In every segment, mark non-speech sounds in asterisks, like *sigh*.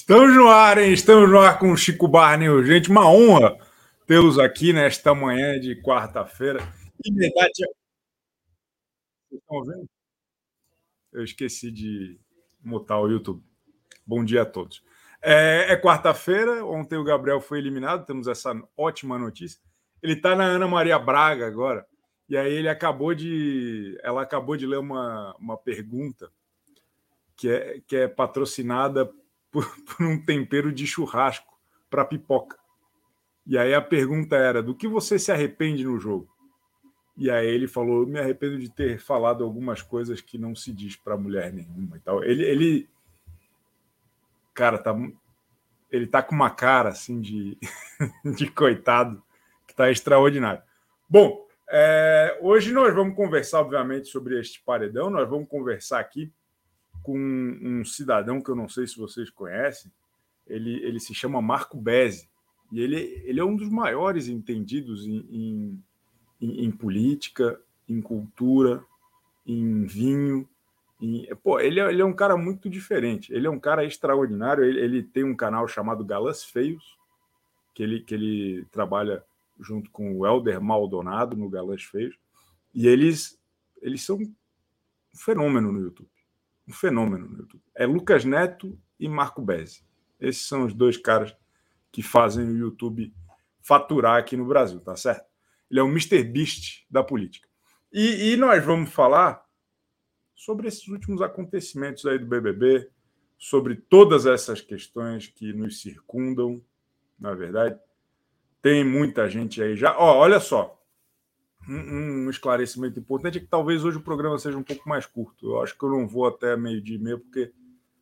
Estamos no ar, hein? Estamos no ar com o Chico Barney. Gente, uma honra tê-los aqui nesta manhã de quarta-feira. Verdade... Vocês estão vendo? Eu esqueci de mutar o YouTube. Bom dia a todos. É, é quarta-feira, ontem o Gabriel foi eliminado, temos essa ótima notícia. Ele está na Ana Maria Braga agora, e aí ele acabou de. Ela acabou de ler uma, uma pergunta que é, que é patrocinada por, *laughs* por um tempero de churrasco para pipoca. E aí a pergunta era: do que você se arrepende no jogo? E aí ele falou: me arrependo de ter falado algumas coisas que não se diz para mulher nenhuma e tal. Ele, ele, cara, tá, ele tá com uma cara assim de, *laughs* de coitado que tá extraordinário. Bom, é, hoje nós vamos conversar, obviamente, sobre este paredão. Nós vamos conversar aqui com um cidadão que eu não sei se vocês conhecem. Ele, ele se chama Marco Bezzi e ele, ele é um dos maiores entendidos em, em, em política, em cultura, em vinho. Em, pô, ele, é, ele é um cara muito diferente. Ele é um cara extraordinário. Ele, ele tem um canal chamado Galãs Feios, que ele, que ele trabalha junto com o Helder Maldonado no Galãs Feios. E eles, eles são um fenômeno no YouTube um fenômeno no YouTube. É Lucas Neto e Marco Bezzi. Esses são os dois caras que fazem o YouTube faturar aqui no Brasil, tá certo? Ele é o Mr. Beast da política. E, e nós vamos falar sobre esses últimos acontecimentos aí do BBB, sobre todas essas questões que nos circundam, na verdade. Tem muita gente aí já. Olha só, um, esclarecimento importante é que talvez hoje o programa seja um pouco mais curto. Eu acho que eu não vou até meio-dia e meio, porque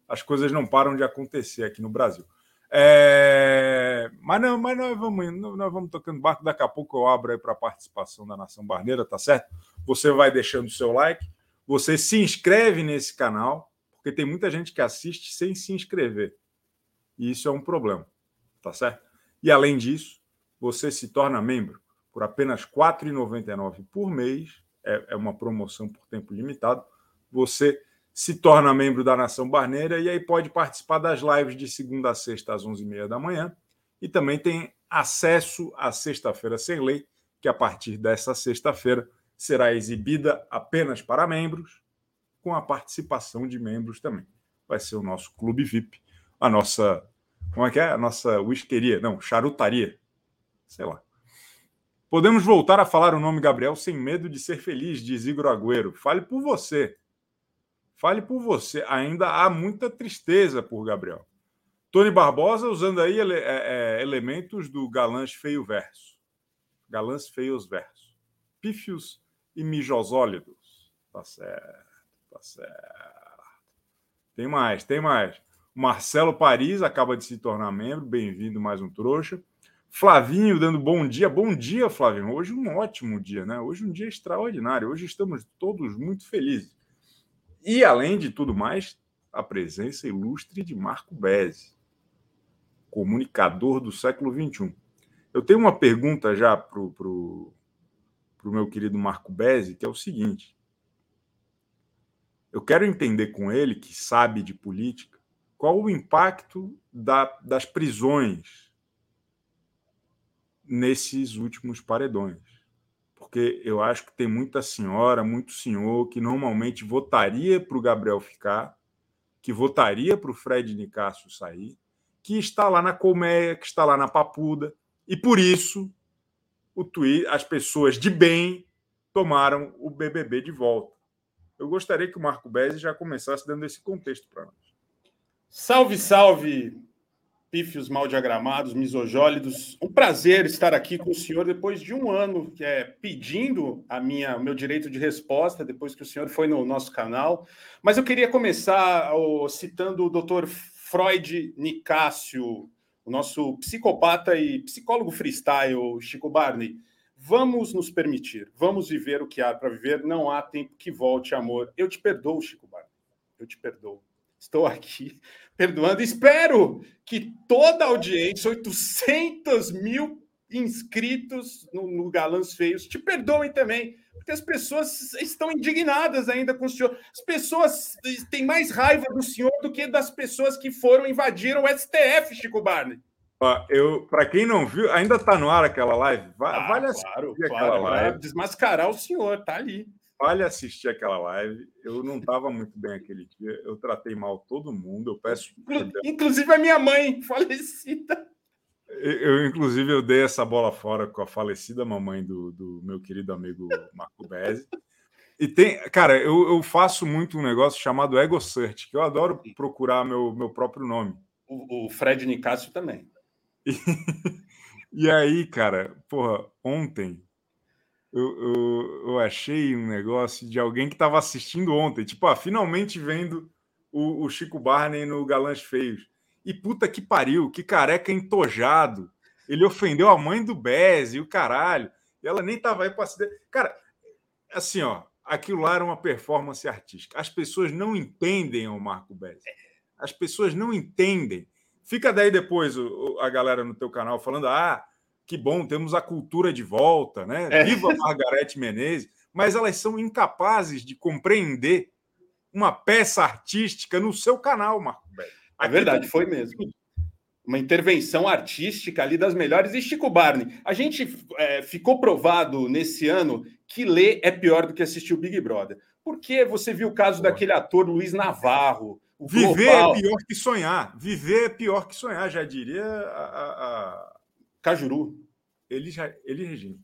as coisas não param de acontecer aqui no Brasil. É... Mas não, mas nós vamos, nós vamos tocando barco. Daqui a pouco eu abro aí para a participação da Nação Barneira, tá certo? Você vai deixando o seu like, você se inscreve nesse canal, porque tem muita gente que assiste sem se inscrever. E isso é um problema, tá certo? E além disso, você se torna membro por apenas R$ 4,99 por mês, é, é uma promoção por tempo limitado, você se torna membro da Nação Barneira e aí pode participar das lives de segunda a sexta às 11h30 da manhã e também tem acesso à Sexta-feira Sem Lei, que a partir dessa sexta-feira será exibida apenas para membros, com a participação de membros também. Vai ser o nosso clube VIP, a nossa. Como é que é? A nossa whiskeria, não, charutaria, sei lá. Podemos voltar a falar o nome Gabriel sem medo de ser feliz, diz Igor Agüero. Fale por você. Fale por você. Ainda há muita tristeza por Gabriel. Tony Barbosa usando aí ele, é, é, elementos do galãs feio verso. Galãs feios verso. Pífios e mijosólidos. Tá certo, tá certo. Tem mais, tem mais. Marcelo Paris acaba de se tornar membro. Bem-vindo, mais um trouxa. Flavinho dando bom dia. Bom dia, Flavinho. Hoje um ótimo dia, né? Hoje um dia extraordinário. Hoje estamos todos muito felizes. E, além de tudo mais, a presença ilustre de Marco Bezzi, comunicador do século XXI. Eu tenho uma pergunta já para o pro, pro meu querido Marco Bezzi, que é o seguinte. Eu quero entender com ele, que sabe de política, qual o impacto da, das prisões nesses últimos paredões. Porque eu acho que tem muita senhora, muito senhor que normalmente votaria para o Gabriel ficar, que votaria para o Fred Nicásio sair, que está lá na colmeia, que está lá na papuda, e por isso o tweet, as pessoas de bem tomaram o BBB de volta. Eu gostaria que o Marco Bezzi já começasse dando esse contexto para nós. Salve, salve, pífios mal diagramados, misojólidos. Um prazer estar aqui com o senhor depois de um ano é pedindo a minha o meu direito de resposta depois que o senhor foi no nosso canal. Mas eu queria começar oh, citando o Dr. Freud Nicásio, o nosso psicopata e psicólogo freestyle Chico Barney. Vamos nos permitir, vamos viver o que há para viver, não há tempo que volte, amor. Eu te perdoo, Chico Barney. Eu te perdoo. Estou aqui perdoando. Espero que toda a audiência, 800 mil inscritos no, no Galãs Feios, te perdoem também Porque as pessoas estão indignadas ainda com o senhor. As pessoas têm mais raiva do senhor do que das pessoas que foram invadiram o STF, Chico Barney. eu, para quem não viu, ainda está no ar aquela live. Ah, vale claro, aquela claro, live. Desmascarar o senhor, tá ali. Vale assistir aquela live. Eu não estava muito bem aquele dia. Eu tratei mal todo mundo. Eu peço. Inclusive a minha mãe, *laughs* falecida. Eu, inclusive, eu dei essa bola fora com a falecida mamãe do, do meu querido amigo Marco Bezzi. E tem, cara, eu, eu, faço muito um negócio chamado Ego Search, que eu adoro procurar meu, meu próprio nome. O, o Fred Nicásio também. E, *laughs* e, aí, cara, porra, ontem eu, eu, achei um negócio de alguém que estava assistindo ontem, tipo, ah, finalmente vendo o, o Chico Barney no Galãs Feios. E puta que pariu, que careca entojado. Ele ofendeu a mãe do Bez e o caralho. E ela nem tava aí para se. Cara, assim, ó, aquilo lá era uma performance artística. As pessoas não entendem o Marco Bez. As pessoas não entendem. Fica daí depois a galera no teu canal falando: ah, que bom, temos a cultura de volta, né? É. Viva Margarete Menezes. Mas elas são incapazes de compreender uma peça artística no seu canal, Marco. É verdade, foi mesmo. Uma intervenção artística ali das melhores. E Chico Barney, a gente é, ficou provado nesse ano que ler é pior do que assistir o Big Brother. Porque você viu o caso daquele ator Luiz Navarro. Viver é global... é pior que sonhar. Viver é pior que sonhar, já diria a... Cajuru. Ele, já, ele Regina.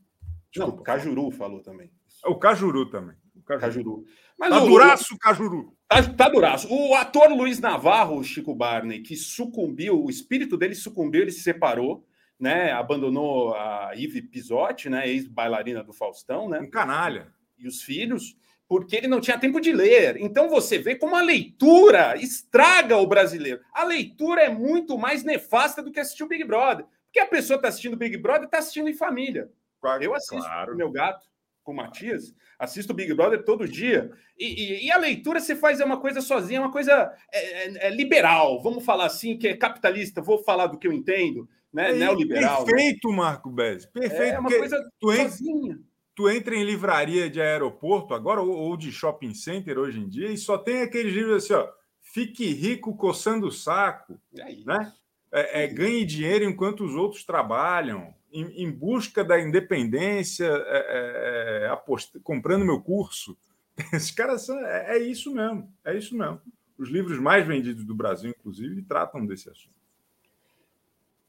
Desculpa. Não, Cajuru falou também. O Cajuru também. O Cajuru. Cajuru. Mas tá o, duraço, Cajuru. Tá, tá duraço. O ator Luiz Navarro, Chico Barney, que sucumbiu, o espírito dele sucumbiu, ele se separou, né? Abandonou a Ive Pisotti, né? Ex-bailarina do Faustão, né? Um canalha. E os filhos, porque ele não tinha tempo de ler. Então você vê como a leitura estraga o brasileiro. A leitura é muito mais nefasta do que assistir o Big Brother. Porque a pessoa está assistindo Big Brother está assistindo em família. Claro, Eu assisto claro. o meu gato com o Matias, assisto o Big Brother todo dia. E, e, e, a leitura você faz é uma coisa sozinha, é uma coisa é, é, é, liberal, vamos falar assim, que é capitalista, vou falar do que eu entendo, né? É, Neoliberal. Perfeito, né? Marco Bez. Perfeito. É uma coisa tu sozinha. Entra, tu entra em livraria de aeroporto agora, ou, ou, de shopping center hoje em dia, e só tem aqueles livros assim, ó. Fique rico coçando o saco. É né? É, é, ganhe dinheiro enquanto os outros trabalham em, em busca da independência, é, é, é apost... comprando meu curso. *laughs* Esses caras são, é, é, isso mesmo, é isso mesmo. Os livros mais vendidos do Brasil, inclusive, tratam desse assunto.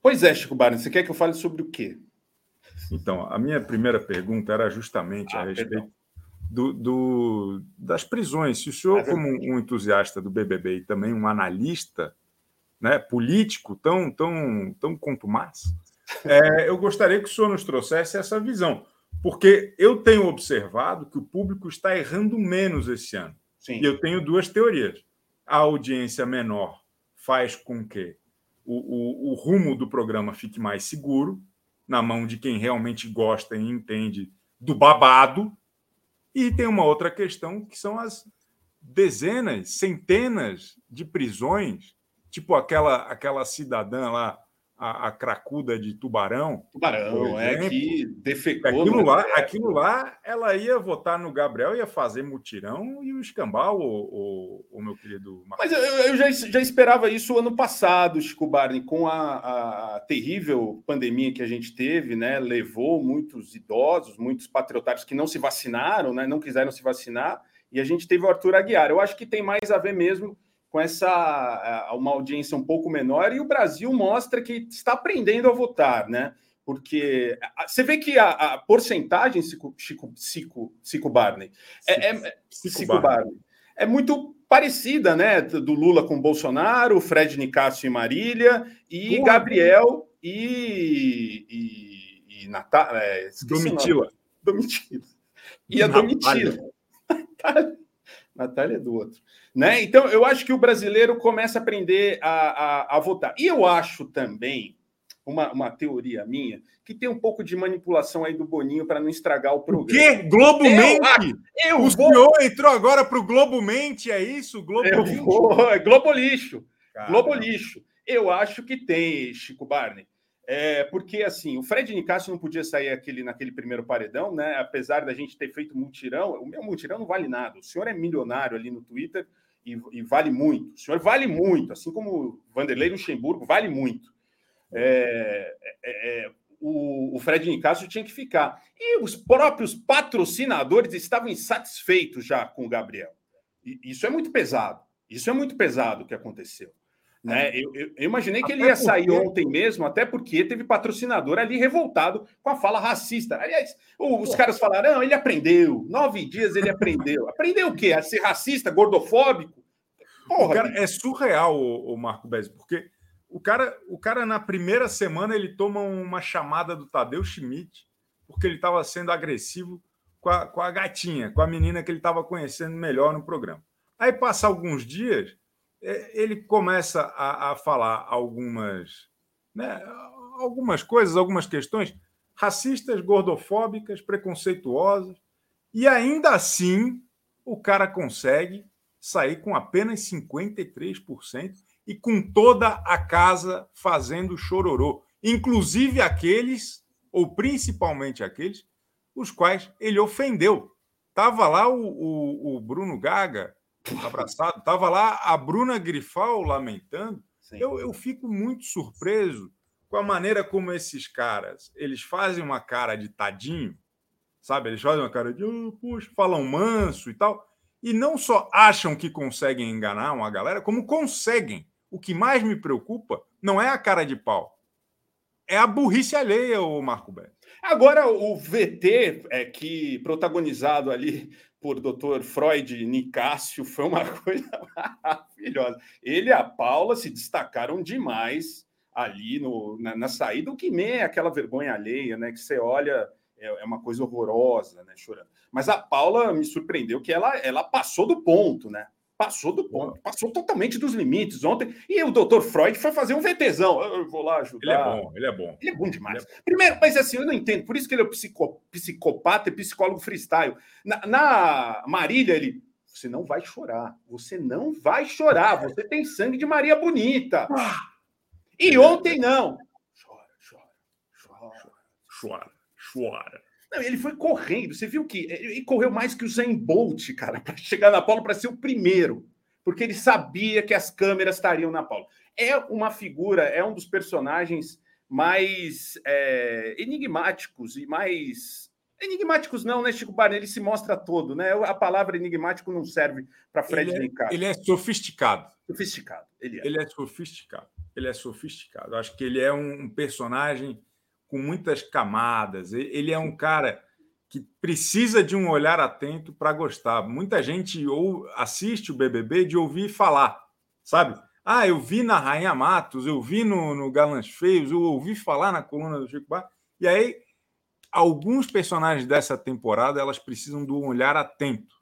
Pois é, Chico Barney, você quer que eu fale sobre o quê? Então, a minha primeira pergunta era justamente ah, a respeito do, do, das prisões. Se o senhor, como um entusiasta do BBB e também um analista né, político tão, tão, tão contumaz, *laughs* é, eu gostaria que o senhor nos trouxesse essa visão, porque eu tenho observado que o público está errando menos esse ano. Sim. E eu tenho duas teorias. A audiência menor faz com que o, o, o rumo do programa fique mais seguro, na mão de quem realmente gosta e entende do babado. E tem uma outra questão que são as dezenas, centenas de prisões, tipo aquela aquela cidadã lá a, a, cracuda de tubarão. Tubarão, é que defecou. Aquilo lá, aquilo lá, ela ia votar no Gabriel, ia fazer mutirão e o escambau, o, o, o meu querido. Mas eu, eu, já, já esperava isso ano passado, Chico Barney, com a, a, terrível pandemia que a gente teve, né? Levou muitos idosos, muitos patriotários que não se vacinaram, né? Não quiseram se vacinar, e a gente teve o Arthur Aguiar. Eu acho que tem mais a ver mesmo com essa uma audiência um pouco menor e o Brasil mostra que está aprendendo a votar, né? Porque você vê que a, a porcentagem, Cico, Chico, Cico, Cico Barney, é, é, Cico Barney, é muito parecida, né? Do Lula com Bolsonaro, Fred Nicásio e Marília, e Gabriel e, e, e Natália. É, Domitila. Domitila. E a Domitila. *laughs* Natália. É do outro. Né? Então, eu acho que o brasileiro começa a aprender a, a, a votar. E eu acho também, uma, uma teoria minha, que tem um pouco de manipulação aí do Boninho para não estragar o programa. O quê? Globo Mente? Eu, o vou... senhor entrou agora para o Globo Mente, é isso? Globo eu vou... É Globo Lixo. Globo Lixo. Eu acho que tem, Chico Barney. É, porque assim, o Fred Nicasso não podia sair aquele, naquele primeiro paredão, né? Apesar da gente ter feito multirão, o meu multirão não vale nada. O senhor é milionário ali no Twitter e, e vale muito. O senhor vale muito, assim como Vanderlei Luxemburgo vale muito. É, é, é o, o Fred Nicasso tinha que ficar. E os próprios patrocinadores estavam insatisfeitos já com o Gabriel. E isso é muito pesado. Isso é muito pesado o que aconteceu. Né? Eu, eu, eu imaginei que até ele ia sair porque... ontem mesmo, até porque teve patrocinador ali revoltado com a fala racista. Aliás, os Pô. caras falaram: ele aprendeu, nove dias ele aprendeu. aprendeu o quê? A ser racista, gordofóbico? Porra, cara, é surreal, o, o Marco Bez, porque o cara, o cara, na primeira semana, ele toma uma chamada do Tadeu Schmidt, porque ele estava sendo agressivo com a, com a gatinha, com a menina que ele estava conhecendo melhor no programa. Aí passa alguns dias é, ele começa a, a falar algumas, né, algumas coisas, algumas questões racistas, gordofóbicas, preconceituosas, e ainda assim o cara consegue sair com apenas 53% e com toda a casa fazendo chororô, inclusive aqueles, ou principalmente aqueles, os quais ele ofendeu. Tava lá o, o, o Bruno Gaga abraçado. Tava lá a Bruna Grifal lamentando. Eu, eu fico muito surpreso com a maneira como esses caras eles fazem uma cara de tadinho, sabe? Eles fazem uma cara de, oh, puxa, falam manso e tal. E não só acham que conseguem enganar uma galera, como conseguem. O que mais me preocupa não é a cara de pau, é a burrice alheia, o Marco Beto. Agora, o VT, é, que protagonizado ali por Dr. Freud Nicásio foi uma *laughs* coisa maravilhosa. Ele e a Paula se destacaram demais ali no, na, na saída, o que nem é aquela vergonha alheia, né? Que você olha, é, é, uma coisa horrorosa, né? Chorando. Mas a Paula me surpreendeu que ela, ela passou do ponto, né? Passou do ponto, passou totalmente dos limites ontem. E o doutor Freud foi fazer um VTzão. Eu vou lá ajudar. Ele é bom, ele é bom. Ele é bom demais. É bom. Primeiro, mas assim, eu não entendo. Por isso que ele é psico, psicopata e psicólogo freestyle. Na, na Marília, ele. Você não vai chorar. Você não vai chorar. Você tem sangue de Maria Bonita. E ontem não. Chora, chora, chora, chora, chora. Não, ele foi correndo. Você viu que ele correu mais que o Zen Bolt, cara, *laughs* para chegar na Paula para ser o primeiro, porque ele sabia que as câmeras estariam na Paula. É uma figura, é um dos personagens mais é, enigmáticos e mais enigmáticos não, né, Chico Barney? Ele se mostra todo, né? A palavra enigmático não serve para Fred ele é, Ele é sofisticado. Sofisticado, ele é. Ele é sofisticado. Ele é sofisticado. Acho que ele é um personagem com muitas camadas. Ele é um cara que precisa de um olhar atento para gostar. Muita gente ou assiste o BBB de ouvir falar, sabe? Ah, eu vi na Rainha Matos, eu vi no, no Galãs Feios, eu ouvi falar na coluna do Chico Bar. E aí, alguns personagens dessa temporada, elas precisam de um olhar atento,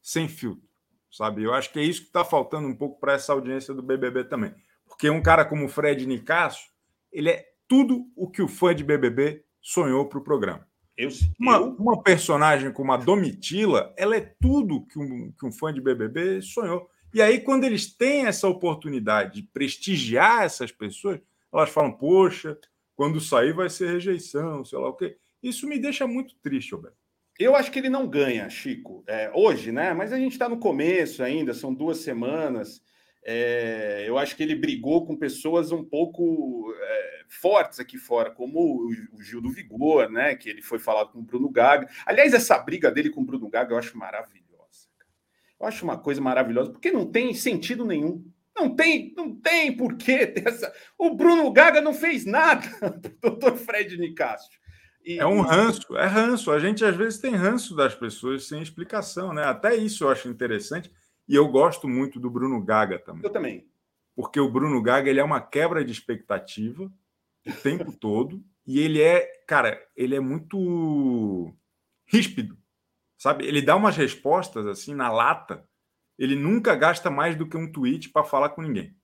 sem filtro, sabe? Eu acho que é isso que está faltando um pouco para essa audiência do BBB também. Porque um cara como o Fred Nicasso, ele é tudo o que o fã de BBB sonhou para o programa. Eu, uma, uma, personagem como a Domitila, ela é tudo que um, que um fã de BBB sonhou. E aí, quando eles têm essa oportunidade de prestigiar essas pessoas, elas falam: Poxa, quando sair vai ser rejeição, sei lá o quê. Isso me deixa muito triste, Roberto. Eu acho que ele não ganha, Chico, é, hoje, né? Mas a gente está no começo ainda, são duas semanas. É, eu acho que ele brigou com pessoas um pouco é, fortes aqui fora, como o, o, Gil do Vigor, né? Que ele foi falado com o Bruno Gaga. Aliás, essa briga dele com o Bruno Gaga eu acho maravilhosa. Eu acho uma coisa maravilhosa, porque não tem sentido nenhum. Não tem, não tem porquê. O Bruno Gaga não fez nada, *laughs* doutor Fred Nicásio. E... É um ranço, é ranço. A gente às vezes tem ranço das pessoas sem explicação, né? Até isso eu acho interessante. E eu gosto muito do Bruno Gaga também. Eu também. Porque o Bruno Gaga ele é uma quebra de expectativa o tempo *laughs* todo. E ele é, cara, ele é muito ríspido, sabe? Ele dá umas respostas assim na lata. Ele nunca gasta mais do que um tweet para falar com ninguém.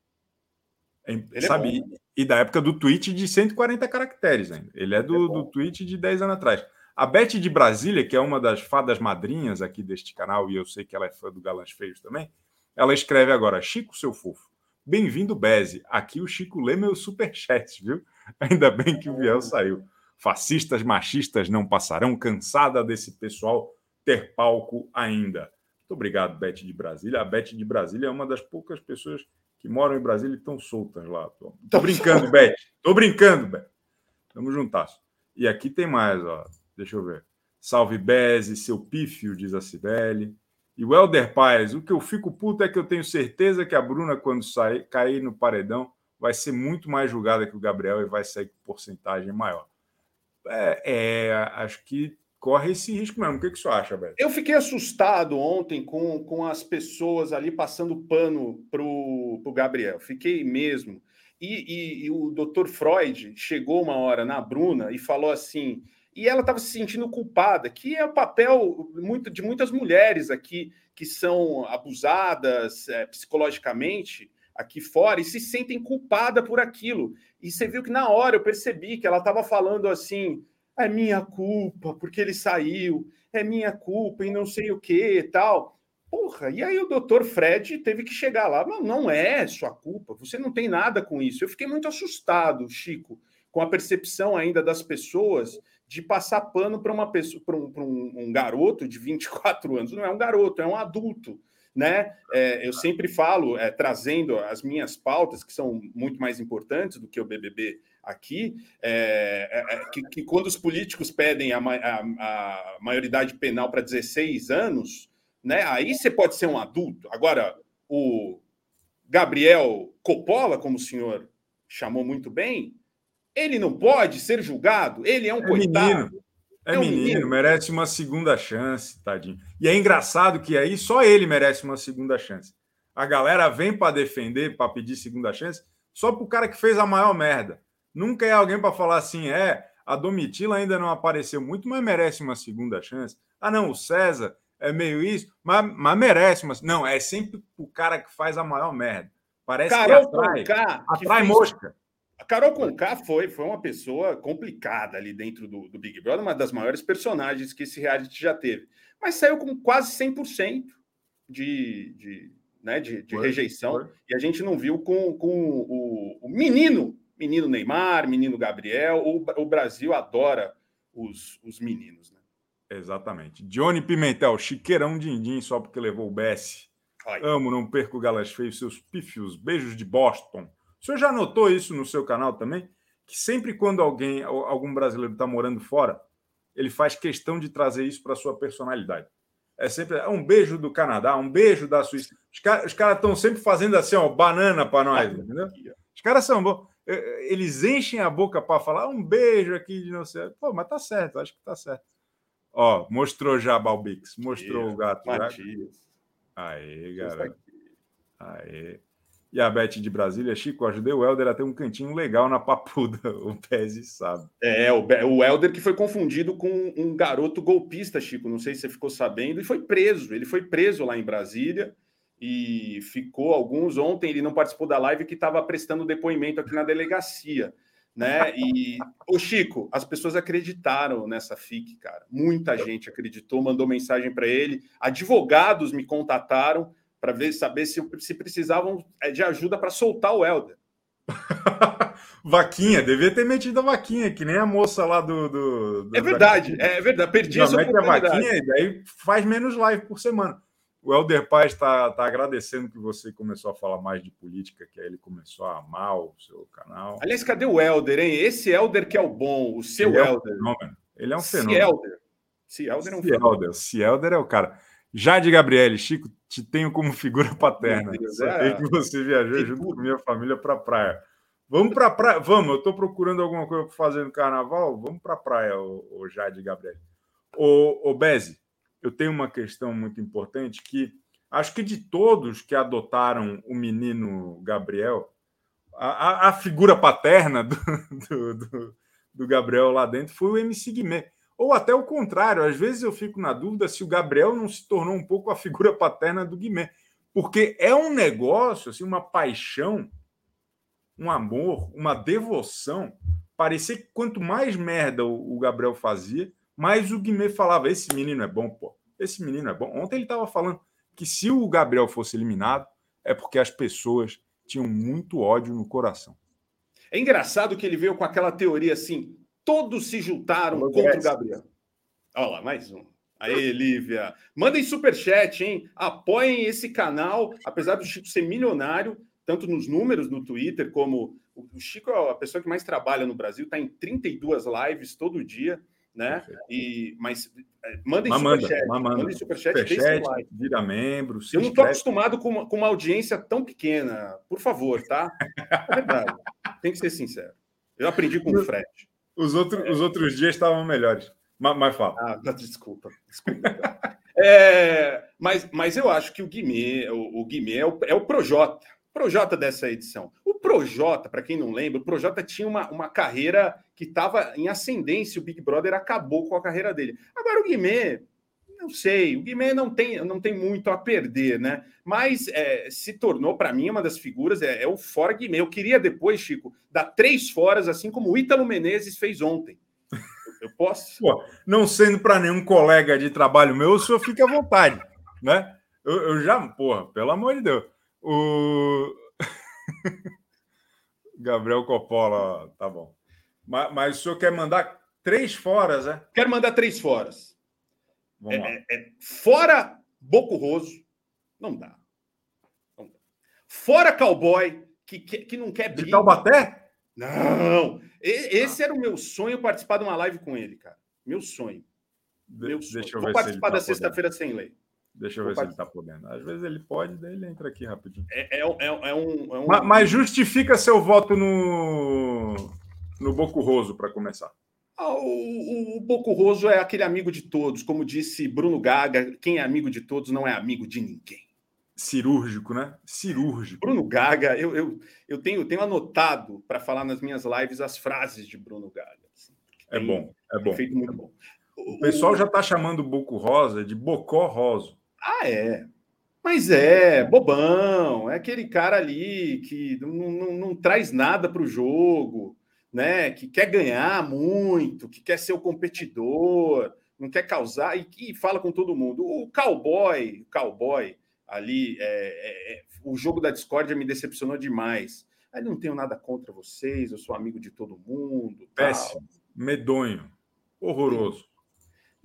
É, é sabe? É e da época do tweet de 140 caracteres ainda. Ele é do, ele é do tweet de 10 anos atrás. A Beth de Brasília, que é uma das fadas madrinhas aqui deste canal, e eu sei que ela é fã do Galãs Feios também, ela escreve agora: Chico, seu fofo, Bem-vindo, Beze. Aqui o Chico lê meu superchat, viu? *laughs* Ainda bem que o Viel saiu. Fascistas machistas não passarão, cansada desse pessoal ter palco ainda. Muito obrigado, Beth de Brasília. A Beth de Brasília é uma das poucas pessoas que moram em Brasília e estão soltas lá. Tô, tô brincando, Beth. Tô brincando, Beth. Tamo juntas. E aqui tem mais, ó. Deixa eu ver. Salve Beze, seu pífio, diz a Cibele. E o Helder Paes, o que eu fico puto é que eu tenho certeza que a Bruna, quando sair, cair no paredão, vai ser muito mais julgada que o Gabriel e vai sair com porcentagem maior. É, é, acho que corre esse risco mesmo. O que, que você acha, Beto? Eu fiquei assustado ontem com, com as pessoas ali passando pano para o Gabriel. Fiquei mesmo. E, e, e o doutor Freud chegou uma hora na Bruna e falou assim e ela estava se sentindo culpada, que é o papel muito, de muitas mulheres aqui que são abusadas é, psicologicamente aqui fora e se sentem culpada por aquilo. E você viu que na hora eu percebi que ela estava falando assim: é minha culpa porque ele saiu, é minha culpa e não sei o que e tal. Porra, e aí o doutor Fred teve que chegar lá. Não, não é sua culpa, você não tem nada com isso. Eu fiquei muito assustado, Chico, com a percepção ainda das pessoas de passar pano para uma pessoa, para um, um, um, garoto de 24 anos. Não é um garoto, é um adulto. Né? É, eu sempre falo, é, trazendo as minhas pautas, que são muito mais importantes do que o BBB aqui, é, é, é, que, que, quando os políticos pedem a, a, a maioridade penal para 16 anos, né, aí você pode ser um adulto. Agora, o Gabriel Coppola, como o senhor chamou muito bem, ele não pode ser julgado? Ele é um é coitado. Menino. É, é um menino, menino, merece uma segunda chance, tadinho. E é engraçado que aí só ele merece uma segunda chance. A galera vem para defender, para pedir segunda chance, só pro cara que fez a maior merda. Nunca é alguém para falar assim, é, a Domitila ainda não apareceu muito, mas merece uma segunda chance. Ah, não, o César é meio isso, mas, mas merece uma. Não, é sempre o cara que faz a maior merda. Parece Carol que atrai, Conká, atrai que mosca. A Carol Conká foi, foi uma pessoa complicada ali dentro do, do, Big Brother, uma das maiores personagens que esse reality já teve. Mas saiu com quase 100% de, de, né, de, de foi, rejeição. Foi. E a gente não viu com, com o, o, menino, menino Neymar, menino Gabriel. O, o Brasil adora os, os meninos. Né? Exatamente. Johnny Pimentel, chiqueirão din-din só porque levou o BS. Amo, não perco galas feios, seus pífios. Beijos de Boston. O senhor já notou isso no seu canal também? Que sempre quando alguém, algum brasileiro está morando fora, ele faz questão de trazer isso para sua personalidade. É sempre é um beijo do Canadá, um beijo da Suíça. Os caras estão sempre fazendo assim, ó, banana para nós, *laughs* entendeu? Os caras são bons. É, é, eles enchem a boca para falar um beijo aqui de não sei. Pô, mas tá certo, acho que tá certo. Ó, mostrou já Balbix, mostrou o gato. Matias. Aê, garoto. Aê. E a Beth de Brasília, Chico, ajudei o Helder a ter um cantinho legal na papuda, *laughs* o Pese sabe. É, o, o Helder que foi confundido com um garoto golpista, Chico, não sei se você ficou sabendo, e foi preso. Ele foi preso lá em Brasília e ficou alguns. Ontem ele não participou da live que estava prestando depoimento aqui na delegacia. Né? E o Chico, as pessoas acreditaram nessa FIC, cara. Muita gente acreditou, mandou mensagem para ele. Advogados me contataram para ver saber se, se precisavam é, de ajuda para soltar o Helder. *laughs* vaquinha, devia ter metido a vaquinha, que nem a moça lá do. do, do é verdade, é verdade. Perdi Já essa mete a vaquinha e daí faz menos live por semana. O Helder Paz está tá agradecendo que você começou a falar mais de política, que aí ele começou a amar o seu canal. Aliás, cadê o Helder, hein? Esse Helder que é o bom, o seu ele Helder. É um ele é um fenômeno. Se Helder é um fenômeno. Se Helder é o cara. Jade Gabriele, Chico, te tenho como *laughs* figura paterna. Deus, é. que você viajou junto tudo. com minha família para a praia. Vamos para a praia? Vamos, eu estou procurando alguma coisa para fazer no carnaval. Vamos para a praia, o, o Jade Gabriele. O, o Beze, eu tenho uma questão muito importante que acho que de todos que adotaram o menino Gabriel, a, a figura paterna do, *laughs* do, do, do, Gabriel lá dentro foi o MC Guimê. Ou até o contrário, às vezes eu fico na dúvida se o Gabriel não se tornou um pouco a figura *laughs* paterna do Guimê. Porque é um negócio, assim, uma paixão, um amor, uma devoção. Parecia que quanto mais merda o Gabriel fazia, mais o Guimê falava: esse menino é bom, pô. Esse menino é bom. Ontem ele estava falando que se o Gabriel fosse eliminado, é porque as pessoas tinham muito ódio no coração. É engraçado que ele veio com aquela teoria assim: todos se juntaram Alô, contra o Gabriel. Olha lá, mais um. Aí, Lívia. Mandem superchat, hein? Apoiem esse canal, apesar do Chico ser milionário, tanto nos números no Twitter, como o Chico é a pessoa que mais trabalha no Brasil, está em 32 lives todo dia né? E, mas é, mandem mamanda, superchat. Mamanda. Mandem superchat, superchat like. vira membro. Eu não estou acostumado com uma, com uma audiência tão pequena. Por favor, tá? É verdade. Tem que ser sincero. Eu aprendi com o Fred. Os, outro, os outros dias estavam melhores. Mas, mas fala. Ah, desculpa. Desculpa. *laughs* é, mas, mas eu acho que o Guimê, o, o Guimê é o, é o Projota. Projota dessa edição. O Projota, para quem não lembra, o Projota tinha uma, uma carreira que estava em ascendência, o Big Brother acabou com a carreira dele. Agora o Guimê, não sei, o Guimê não tem, não tem muito a perder, né? Mas é, se tornou, para mim, uma das figuras, é, é, o fora Guimê. Eu queria depois, Chico, dar três foras, assim como o Ítalo Menezes fez ontem. Eu posso? Pô, não sendo para nenhum colega de trabalho meu, o senhor fica à vontade, né? Eu, eu já, porra, pelo amor de Deus. O *laughs* Gabriel Coppola, tá bom. Mas, mas, o senhor quer mandar três foras, é? Quero mandar três foras. É, é, é, fora Bocurroso, não dá. não dá. Fora cowboy, que, que, que não quer briga. De Taubaté? Não. E, esse ah. era o meu sonho participar de uma live com ele, cara. Meu sonho. Meu sonho. Deixa eu Vou participar da tá sexta-feira sem lei. Deixa eu ver se ele está podendo. Às vezes ele pode, daí ele entra aqui rapidinho. É, é, é, é um, é um... Mas, mas, justifica seu voto no, no Bocurroso para começar. Ah, o, o, o Bocurroso é aquele amigo de todos. Como disse Bruno Gaga, quem é amigo de todos não é amigo de ninguém. Cirúrgico, né? Cirúrgico. Bruno Gaga, eu, eu, eu tenho, tenho anotado para falar nas minhas lives as frases de Bruno Gaga. Assim, é bom, é bom. Feito muito é bom. O pessoal já está chamando o Boco Rosa de Bocó Rosa. Ah, é. Mas é, bobão, é aquele cara ali que não, não, não traz nada para o jogo, né? Que quer ganhar muito, que quer ser o competidor, não quer causar e que fala com todo mundo. O cowboy, o cowboy ali, é, é, é, o jogo da discórdia me decepcionou demais. Aí não tenho nada contra vocês, eu sou amigo de todo mundo. Péssimo, tal. medonho, horroroso.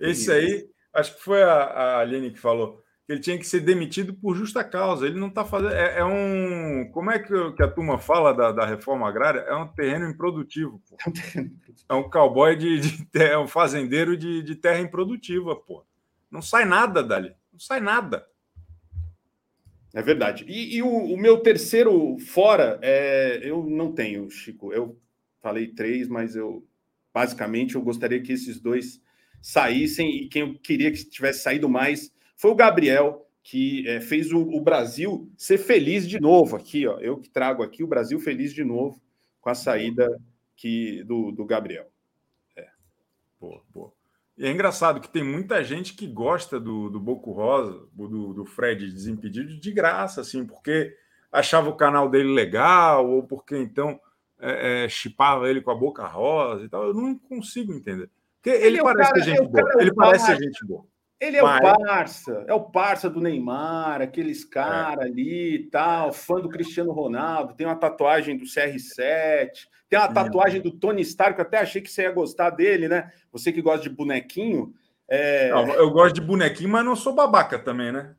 Esse aí, acho que foi a, a Aline que falou ele tinha que ser demitido por justa causa. Ele não está fazendo. É, é, um. Como é que, que a turma fala da, da, reforma agrária? É um terreno improdutivo. Pô. É um cowboy de, de é um fazendeiro de, de terra improdutiva, pô. Não sai nada dali. Não sai nada. É verdade. E, e o, o, meu terceiro fora, é, eu não tenho, Chico. Eu falei três, mas eu basicamente eu gostaria que esses dois saíssem e quem eu queria que tivesse saído mais foi o Gabriel, que é, fez o, o, Brasil ser feliz de novo aqui, ó. Eu que trago aqui o Brasil feliz de novo com a saída que, do, do Gabriel. É. Boa, boa. E é engraçado que tem muita gente que gosta do, do Boco Rosa, do, do Fred Desimpedido, de graça, assim, porque achava o canal dele legal, ou porque então é, é, chipava ele com a boca rosa e tal. Eu não consigo entender. Porque ele, ele é parece cara, gente boa. Ele parece gente boa. Ele é Mas... o parça, é o parça do Neymar, aqueles caras é. ali e tal, fã do Cristiano Ronaldo, tem uma tatuagem do CR7, tem uma tatuagem do Tony Stark, eu até achei que você ia gostar dele, né? Você que gosta de bonequinho. É... Não, eu gosto de bonequinho, mas não sou babaca também, né?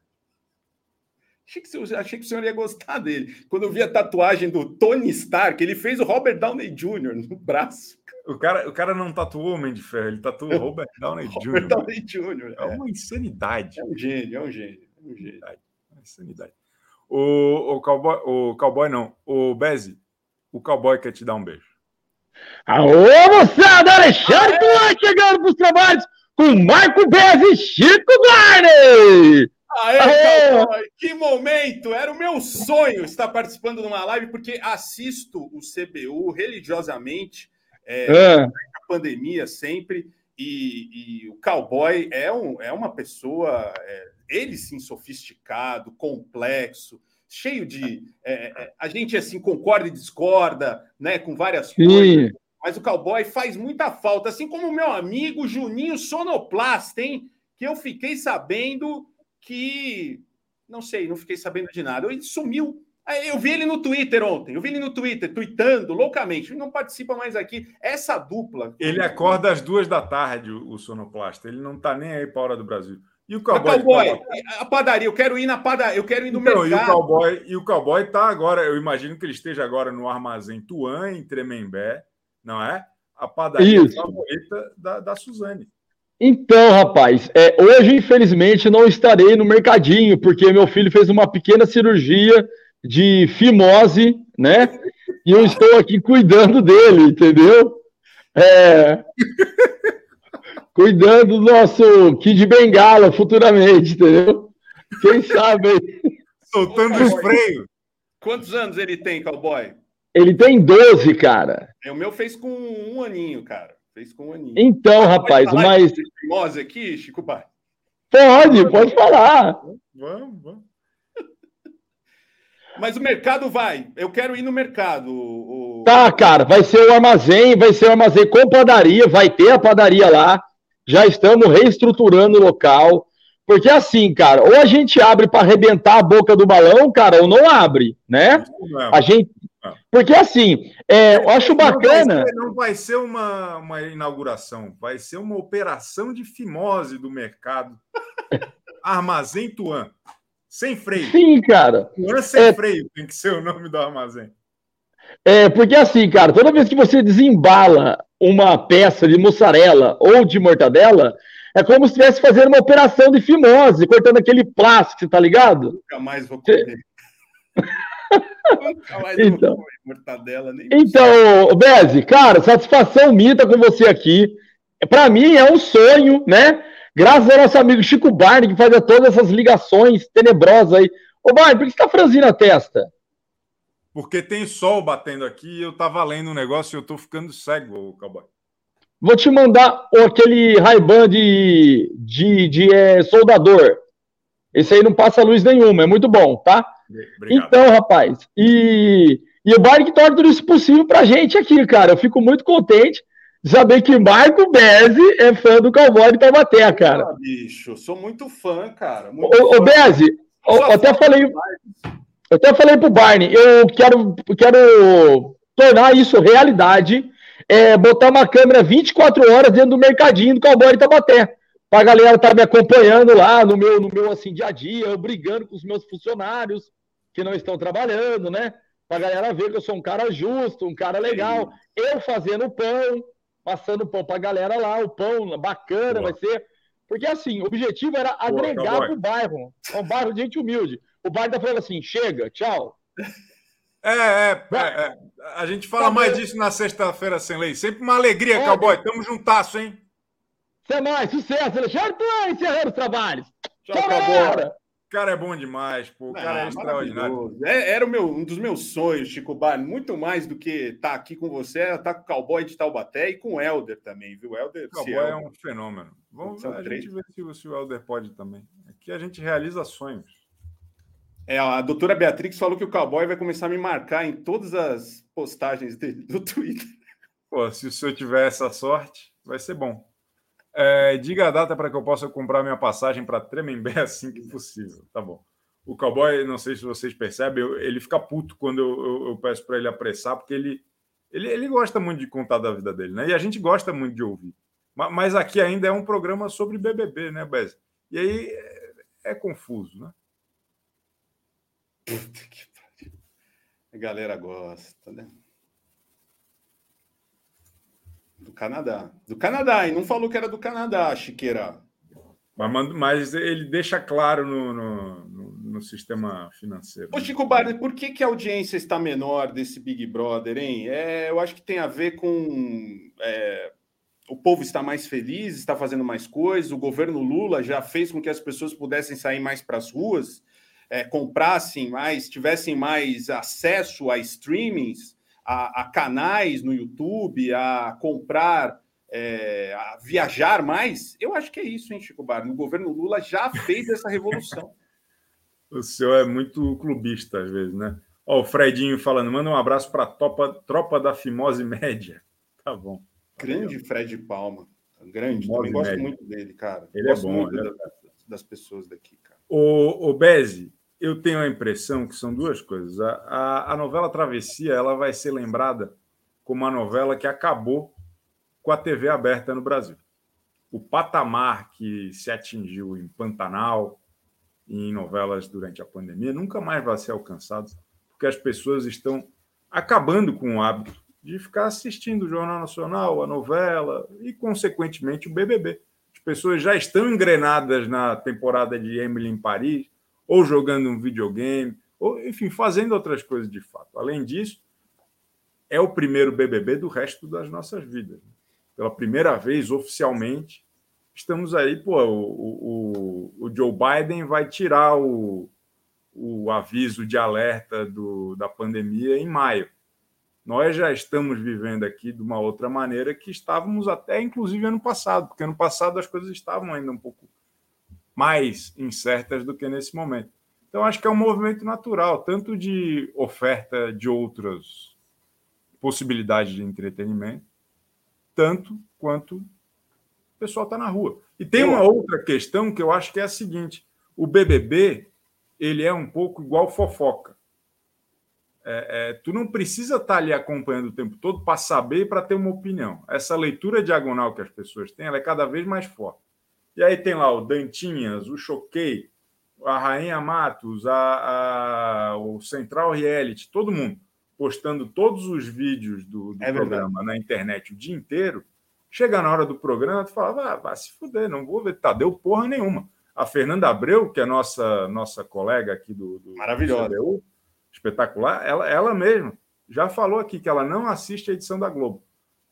Achei que, achei que o senhor ia gostar dele. Quando eu vi a tatuagem do Tony Stark, ele fez o Robert Downey Jr. no braço. O cara, o cara não tatuou o Homem de Ferro, ele tatuou o *laughs* Robert Downey Jr. Robert Downey Jr. É, é uma insanidade. É um gênio, é um gênio. É um gênio. É uma insanidade. O, o, cowboy, o cowboy não, o Bezzi, o cowboy quer te dar um beijo. Alô, moçada! Alexandre Duarte chegando para os trabalhos com Marco Bezzi e Chico Garner! Aê, Aê! Que momento! Era o meu sonho estar participando de uma live, porque assisto o CBU religiosamente é, é. a pandemia sempre, e, e, o cowboy é, um, é uma pessoa, é, ele sim, sofisticado, complexo, cheio de. É, é, a gente assim concorda e discorda, né, com várias sim. coisas, mas o cowboy faz muita falta, assim como o meu amigo Juninho Sonoplasta, hein? Que eu fiquei sabendo que. Não sei, não fiquei sabendo de nada. Ele sumiu Eu vi ele no Twitter ontem, eu vi ele no Twitter, tweetando loucamente, não participa mais aqui. Essa dupla. Ele acorda às duas da tarde, o sonoplasta. Ele não tá nem aí para a hora do Brasil. E o cowboy? A, cowboy, tá... a padaria, eu quero ir na padaria, eu quero ir no então, mercado. E o cowboy, e o cowboy tá agora, eu imagino que ele esteja agora no armazém Tuan, em Tremembé, não é? A padaria Isso. favorita da, da Suzane. Então, rapaz, é, hoje, infelizmente, não estarei no mercadinho, porque meu filho fez uma pequena cirurgia de fimose, né? E eu estou aqui cuidando dele, entendeu? É... *laughs* cuidando do nosso Kid Bengala futuramente, entendeu? Quem sabe aí. Soltando os freios. Quantos anos ele tem, cowboy? Ele tem 12, cara. É, o meu fez com um aninho, cara. Fez com um aninho. Então, rapaz, mas. Fimose aqui, Chico Pai? Pode, pode falar. Vamos, vamos. *laughs* Mas o mercado vai. Eu quero ir no mercado. O... Tá, cara. Vai ser o armazém, vai ser o armazém com padaria, vai ter a padaria lá. Já estamos reestruturando o local. Porque assim, cara, ou a gente abre para arrebentar a boca do balão, cara, ou não abre, né? A gente. Porque assim, é, eu acho bacana. Não vai ser, não vai ser uma, uma inauguração, vai ser uma operação de fimose do mercado. *laughs* Armazém Tuan. Sem freio. Sim, cara. Não é sem é... freio, tem que ser o nome do armazém. É, porque assim, cara, toda vez que você desembala uma peça de mussarela ou de mortadela, é como se estivesse fazendo uma operação de fimose, cortando aquele plástico, tá ligado? Nunca mais vou comer. Mais *laughs* então, então, Beze, cara, satisfação mita com você aqui. Para mim é um sonho, né? Graças ao nosso amigo Chico Barney, que fazia todas essas ligações tenebrosas aí. Ô, Barney, por que você tá franzindo a testa? Porque tem sol batendo aqui e eu tava lendo um negócio e eu tô ficando cego, cowboy. Vou te mandar aquele Ray-Ban de, de, de é, soldador. Esse aí não passa luz nenhuma, é muito bom, tá? Obrigado. Então, rapaz, e, e o Barney que torna tudo isso possível pra gente aqui, cara. Eu fico muito contente saber que Marco Bezzi é fã do Cowboy de Taubaté, cara. Ah, bicho, sou muito fã, cara. Muito ô, ô Bezzi, eu até falei, eu até falei pro Barney, eu quero, quero tornar isso realidade, é, botar uma câmera 24 horas dentro do mercadinho do Cowboy de Taubaté. Pra galera estar tá me acompanhando lá no meu, no meu assim, dia a dia, eu brigando com os meus funcionários que não estão trabalhando, né? Pra galera ver que eu sou um cara justo, um cara legal. Eu fazendo pão, passando pão para a galera lá, o pão bacana Boa. vai ser. Porque assim, o objetivo era Boa, agregar para o bairro. É um bairro de gente humilde. O bairro tá falando assim: chega, tchau. É, é, é, é. a gente fala tá mais disso na sexta-feira sem lei. Sempre uma alegria, é, cowboy. Tamo juntasso, hein? Até mais, sucesso, Alexandre. Encerrando os trabalhos. Tchau, Tchau galera cara é bom demais, pô. O cara é extraordinário. É, era o meu, um dos meus sonhos, Chico Bar, muito mais do que estar tá aqui com você, estar tá com o Cowboy de Taubaté e com o Helder também, viu? Helder, o Cowboy é um fenômeno. Vamos a três. gente ver se, se o Helder pode também. Aqui a gente realiza sonhos. É, a doutora Beatrix falou que o Cowboy vai começar a me marcar em todas as postagens dele do *laughs* Twitter. Pô, se o senhor tiver essa sorte, vai ser bom. É, diga a data para que eu possa comprar minha passagem para Tremembé *laughs* assim que possível. Tá bom. O cowboy, não sei se vocês percebem, ele fica puto quando eu, eu, eu peço para ele apressar, porque ele, ele, ele gosta muito de contar da vida dele, né? E a gente gosta muito de ouvir. Mas, mas aqui ainda é um programa sobre BBB, né, Bez? E aí é, é confuso, né? Puta que pariu. A galera gosta, né? Do Canadá. Do Canadá, e não falou que era do Canadá, Chiqueira. Mas, mas ele deixa claro no, no, no, no sistema financeiro. Ô, Chico Barney, por que, que a audiência está menor desse Big Brother, hein? É, eu acho que tem a ver com. É, o povo está mais feliz, está fazendo mais coisas. O governo Lula já fez com que as pessoas pudessem sair mais para as ruas, é, comprassem mais, tivessem mais acesso a streamings a, a canais no YouTube, a comprar, é, a viajar mais, eu acho que é isso, hein, Chico Bar? O governo Lula já fez essa revolução. *laughs* o senhor é muito clubista às vezes, né? Ó, o Fredinho falando, manda um abraço para a tropa da Fimose Média. *laughs* Tá bom. Grande Fred Palma. Grande, Fimose também gosto muito dele, cara. Ele é gosto é bom. Muito das, das, pessoas daqui, cara. O, o Beze, eu tenho a impressão que são duas coisas. A, a, a, novela Travessia ela vai ser lembrada como uma novela que acabou com a TV aberta no Brasil. O patamar que se atingiu em Pantanal em novelas durante a pandemia nunca mais vai ser alcançado, porque as pessoas estão acabando com o hábito de ficar assistindo o Jornal Nacional, a novela e, consequentemente, o BBB. As pessoas já estão engrenadas na temporada de Emily em Paris, ou jogando um videogame, ou, enfim, fazendo outras coisas de fato. Além disso, é o primeiro BBB do resto das nossas vidas. Pela primeira vez, oficialmente, estamos aí, pô, o, o, o Joe Biden vai tirar o, o aviso de alerta do, da pandemia em maio. Nós já estamos vivendo aqui de uma outra maneira que estávamos até, inclusive, ano passado, porque ano passado as coisas estavam ainda um pouco mais incertas do que nesse momento. Então, acho que é um movimento natural, tanto de oferta de outras possibilidades de entretenimento, tanto quanto o pessoal está na rua. E tem uma outra questão que eu acho que é a seguinte: o BBB ele é um pouco igual fofoca. É, é, tu não precisa estar tá ali acompanhando o tempo todo para saber para ter uma opinião. Essa leitura diagonal que as pessoas têm, ela é cada vez mais forte. E aí tem lá o Dantinhas, o Choquei, a Rainha Matos, a, a, o Central Reality, todo mundo postando todos os vídeos do, do é programa na internet o dia inteiro. Chega na hora do programa, tu fala, ah, vai se fuder, não vou ver Tadeu porra nenhuma. A Fernanda Abreu, que é nossa nossa colega aqui do, do Maravilhosa. CDU, espetacular, ela, ela mesma já falou aqui que ela não assiste a edição da Globo.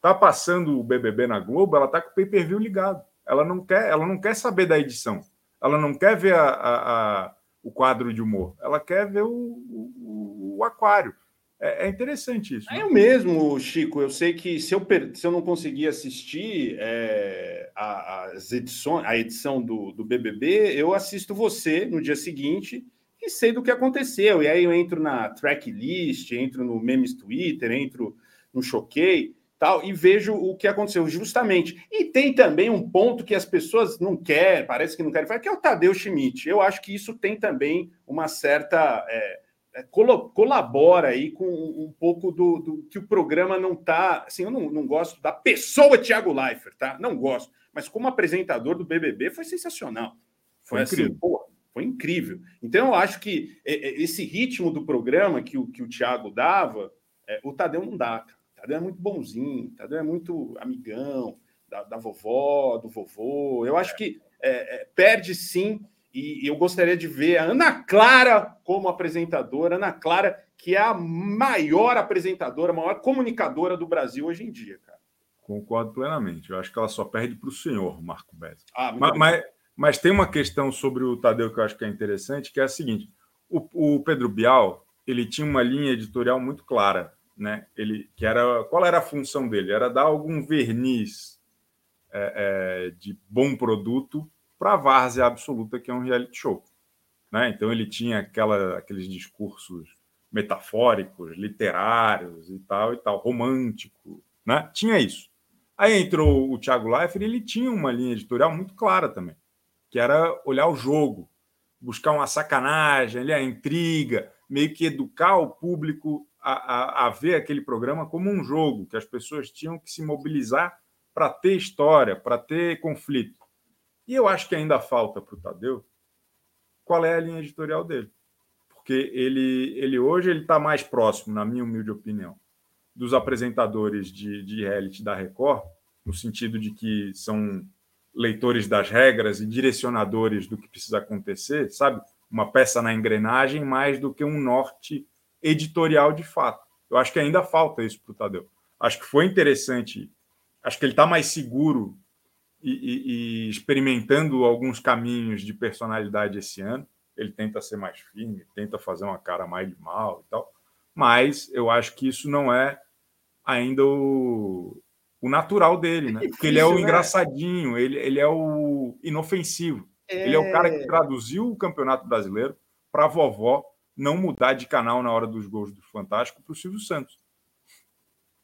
Tá passando o BBB na Globo, ela tá com o pay-per-view ligado. Ela não quer, ela não quer saber da edição. Ela não quer ver a, a, a, o quadro de humor. Ela quer ver o, o, o aquário. É, é, interessante isso. Né? É eu mesmo, Chico. Eu sei que se eu, se eu não conseguir assistir é, as edições, a edição do, do BBB, eu assisto você no dia seguinte e sei do que aconteceu. E aí eu entro na tracklist, entro no Memes Twitter, entro no Choquei tal, e vejo o que aconteceu, justamente. E tem também um ponto que as pessoas não querem, parece que não querem falar, que é o Tadeu Schmidt. Eu acho que isso tem também uma certa. É, é colabora aí com um pouco do, do que o programa não está. Assim, eu não, não gosto da pessoa Thiago Leifert, tá? Não gosto. Mas como apresentador do BBB foi sensacional. Foi, foi assim, incrível. Pô, foi incrível. Então eu acho que é, é, esse ritmo do programa que o, que o Thiago dava, é, o Tadeu não dá, cara. Tadeu é muito bonzinho, Tadeu é muito amigão da, da vovó, do vovô. Eu acho que é, é, perde sim, e eu gostaria de ver a Ana Clara como apresentadora. Ana Clara, que é a maior apresentadora, a maior comunicadora do Brasil hoje em dia, cara. Concordo plenamente. Eu acho que ela só perde para o senhor, Marco Bez. Ah, mas, mas, mas, tem uma questão sobre o Tadeu que eu acho que é interessante, que é a seguinte: o, o Pedro Bial ele tinha uma linha editorial muito clara né? Ele que era qual era a função dele? Era dar algum verniz é, é, de bom produto para a várzea absoluta que é um reality show, né? Então ele tinha aquela, aqueles discursos metafóricos, literários e tal e tal, romântico, né? Tinha isso. Aí entrou o Thiago Leifert ele tinha uma linha editorial muito clara também, que era olhar o jogo, buscar uma sacanagem, a intriga, meio que educar o público a, a, a ver aquele programa como um jogo, que as pessoas tinham que se mobilizar para ter história, para ter conflito. E eu acho que ainda falta para o Tadeu qual é a linha editorial dele. Porque ele, ele hoje ele está mais próximo, na minha humilde opinião, dos apresentadores de, de reality da Record, no sentido de que são leitores das regras e direcionadores do que precisa acontecer, sabe? Uma peça na engrenagem mais do que um norte editorial de fato. Eu acho que ainda falta isso para o Tadeu. Acho que foi interessante, acho que ele está mais seguro e, e, e, experimentando alguns caminhos de personalidade esse ano. Ele tenta ser mais firme, tenta fazer uma cara mais de mal e tal. Mas eu acho que isso não é ainda o, o natural dele, né? Porque ele é o né? engraçadinho, ele, ele é o inofensivo. É... Ele é o cara que traduziu o Campeonato Brasileiro para vovó não mudar de canal na hora dos gols do Fantástico para o Silvio Santos.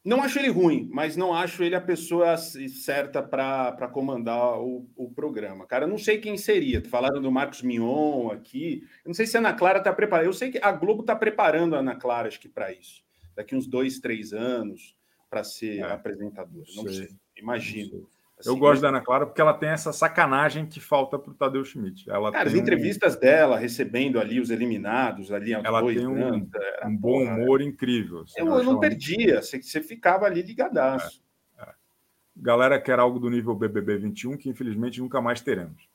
Não acho ele ruim, mas não acho ele a pessoa certa para comandar o, o, programa. Cara, eu não sei quem seria. Falaram do Marcos Mion aqui. Eu não sei se a Ana Clara está preparada. Eu sei que a Globo está preparando a Ana Clara, acho que para isso. Daqui uns dois, três anos, para ser é, apresentadora. Não sei. sei. Imagino. Assim, eu gosto da Ana Clara porque ela tem essa sacanagem que falta para o Tadeu Schmidt. Ela cara, as entrevistas um... dela, recebendo ali os eliminados, ali ela tem um, anos, um bom humor incrível. Assim, eu, eu não perdia, você, você ficava ali ligadaço. É, é. Galera quer algo do nível BBB 21 que infelizmente nunca mais teremos.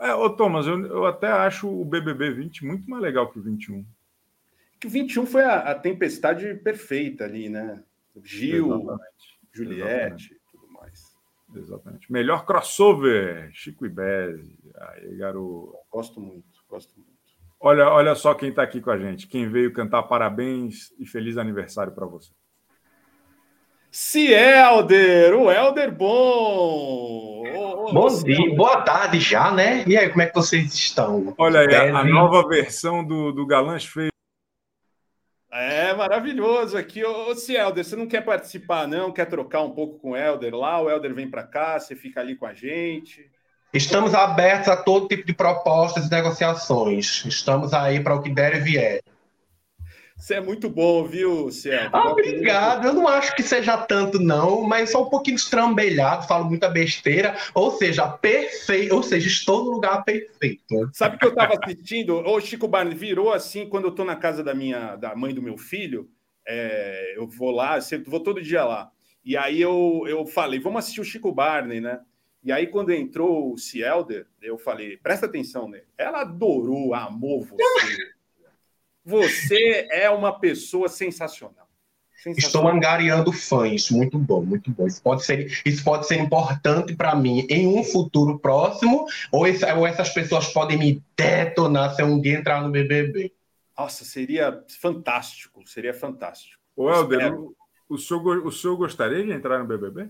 É, ô Thomas, eu, eu até acho o BBB 20 muito mais legal que o 21. Que o 21 foi a, a tempestade perfeita ali, né? Gil, Exatamente. Juliette. Exatamente. Exatamente. Melhor crossover, Chico Ibeze. Aí, garoto. Gosto muito, gosto muito. Olha, olha só quem está aqui com a gente. Quem veio cantar parabéns e feliz aniversário para você. Cielder, o Helder bom. Bom dia, boa tarde já, né? E aí, como é que vocês estão? Olha aí, a, a nova versão do, do Galãs Feio é maravilhoso aqui. Ô, ô Cielder, você não quer participar, não? Quer trocar um pouco com o Helder lá? O Helder vem para cá, você fica ali com a gente. Estamos abertos a todo tipo de propostas e negociações. Estamos aí para o que der e vier. Você é muito bom, viu, Ciel? Ah, obrigado. Eu não acho que seja tanto, não, mas só um pouquinho estrambelhado, falo muita besteira. Ou seja, perfeito. Ou seja, estou no lugar perfeito. Sabe que eu estava assistindo? O Chico Barney virou assim quando eu estou na casa da minha da mãe do meu filho. É, eu vou lá, sempre, vou todo dia lá. E aí eu, eu falei, vamos assistir o Chico Barney, né? E aí, quando entrou o Cielder, eu falei, presta atenção nele. Ela adorou, amou você. *laughs* Você é uma pessoa sensacional. sensacional. Estou angariando fãs. Muito bom, muito bom. Isso pode ser, isso pode ser importante para mim em um futuro próximo, ou, esse, ou essas pessoas podem me detonar se eu um dia entrar no BBB. Nossa, seria fantástico. Seria fantástico. O Helder, o, o, senhor, o senhor gostaria de entrar no BBB?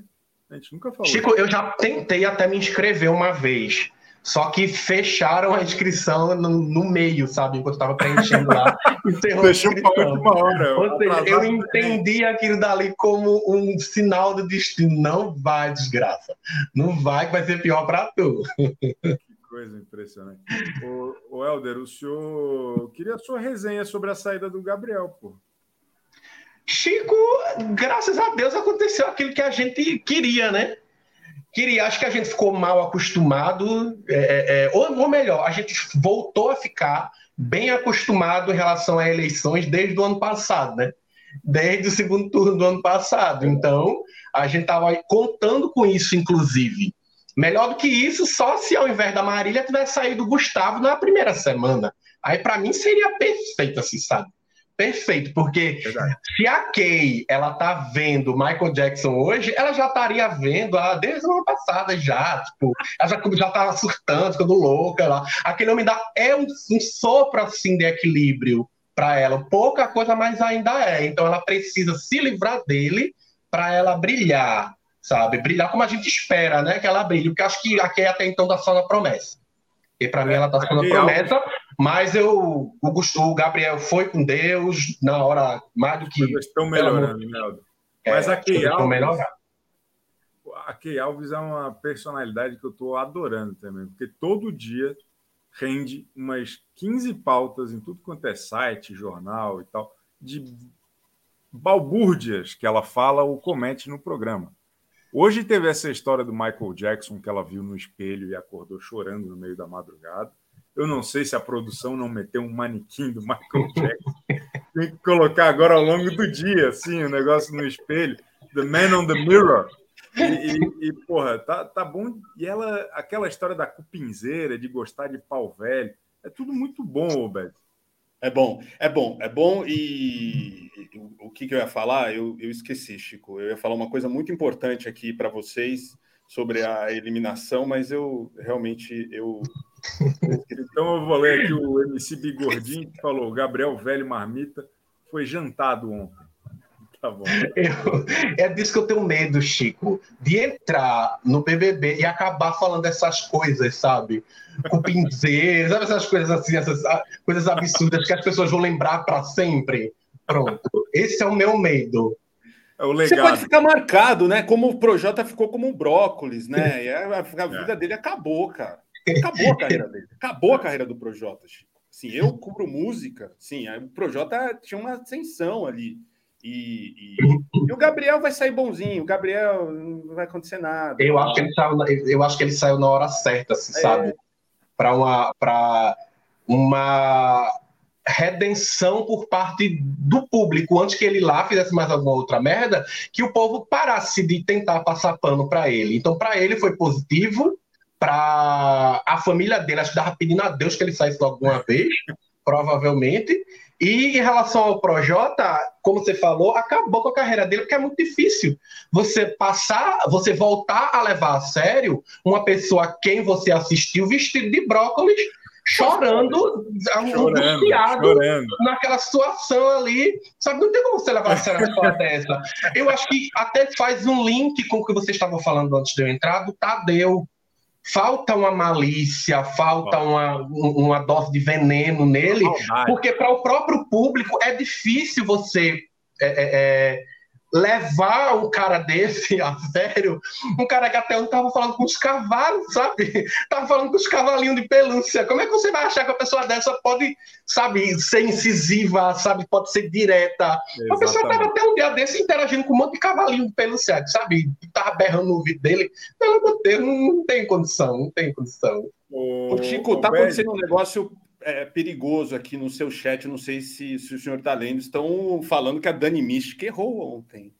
A gente nunca falou. Chico, eu já tentei até me inscrever uma vez. Só que fecharam a inscrição no, no meio, sabe? Enquanto eu estava preenchendo lá. *laughs* Fechou para última hora. Ou seja, eu entendi aquilo dali como um sinal do destino. Não vai, desgraça. Não vai, que vai ser pior para tu. Que coisa impressionante. O, o Helder, o senhor queria a sua resenha sobre a saída do Gabriel, pô. Chico, graças a Deus aconteceu aquilo que a gente queria, né? Queria, acho que a gente ficou mal acostumado, é, é, é, ou, ou, melhor, a gente voltou a ficar bem acostumado em relação a eleições desde o ano passado, né? Desde o segundo turno do ano passado. Então, a gente estava contando com isso, inclusive. Melhor do que isso, só se ao invés da Marília tivesse saído o Gustavo na primeira semana. Aí, para mim, seria perfeito, assim, sabe? Perfeito, porque Verdade. se a Kay ela tá vendo Michael Jackson hoje, ela já estaria vendo ah, desde o ano passado já, tipo, ela já, já tava tá surtando, ficando louca lá. Aquele homem dá é um, um sopro assim de equilíbrio para ela, pouca coisa, mas ainda é. Então ela precisa se livrar dele para ela brilhar, sabe? Brilhar como a gente espera, né? Que ela brilhe, porque acho que a Kay até então tá só na promessa. E para mim ela tá só na promessa. Mas eu, o, o Gabriel foi com Deus na hora mais do que. Eles estão melhorando. É, Mas a Key Alves. A Key Alves é uma personalidade que eu estou adorando também, porque todo dia rende umas 15 pautas em tudo quanto é site, jornal e tal, de balbúrdias que ela fala ou comete no programa. Hoje teve essa história do Michael Jackson que ela viu no espelho e acordou chorando no meio da madrugada. Eu não sei se a produção não meteu um manequim do Michael Jackson. Tem que colocar agora ao longo do dia, assim, o negócio no espelho. The Man on the Mirror. E, e, e, porra, tá, tá bom. E ela, aquela história da cupinzeira, de gostar de pau velho, é tudo muito bom, Beto. É bom, é bom, é bom. E o que, que eu ia falar? Eu, eu esqueci, Chico. Eu ia falar uma coisa muito importante aqui para vocês sobre a eliminação, mas eu realmente eu então eu vou ler aqui o MC Bigordinho que falou: Gabriel Velho Marmita foi jantado ontem. Tá bom. Eu, é disso que eu tenho medo, Chico, de entrar no BBB e acabar falando essas coisas, sabe? Com pinzeiros, sabe essas coisas assim, essas coisas absurdas que as pessoas vão lembrar para sempre. Pronto. Esse é o meu medo. É o legado. Você pode ficar marcado, né? Como o Projota ficou como um brócolis, né? *laughs* E a, a vida é. dele acabou, cara. Acabou a *laughs* carreira dele. Acabou a carreira do Projota, Chico. Sim, eu cubro música. Sim, o Projota tinha uma ascensão ali. E, e, e, o Gabriel vai sair bonzinho. O Gabriel não vai acontecer nada. Eu acho que ele saiu, eu acho que ele saiu na hora certa, assim, é. sabe? Para uma, para uma redenção por parte do público antes que ele lá fizesse mais alguma outra merda, que o povo parasse de tentar passar pano para ele. Então, para ele foi positivo, para a família dele, acho que estava pedindo a Deus que ele saísse alguma vez, provavelmente. E em relação ao Projota, como você falou, acabou com a carreira dele, porque é muito difícil você passar, você voltar a levar a sério uma pessoa a quem você assistiu vestido de brócolis chorando, angustiado naquela situação ali. Sabe, não tem como você levar a sério uma história dessa. Eu acho que até faz um link com o que vocês estavam falando antes de eu entrar, do Tadeu. Falta uma malícia, falta uma, uma dose de veneno nele, porque para o próprio público é difícil você é, é, é levar um cara desse a sério, um cara que até ontem tava falando com os cavalos, sabe? Tava falando com os cavalinhos de pelúcia. Como é que você vai achar que a pessoa dessa pode, sabe, ser incisiva, sabe, pode ser direta? Exatamente. A pessoa tava até um dia desse interagindo com um monte de cavalinho de pelúcia, sabe? Tava berrando no ouvido dele. Pelo amor de Deus, não tem condição, não tem condição. O, Chico, tá acontecendo um negócio é, perigoso aqui no seu chat. Não sei se, se o senhor está lendo. Estão falando que a Dani Mística errou ontem.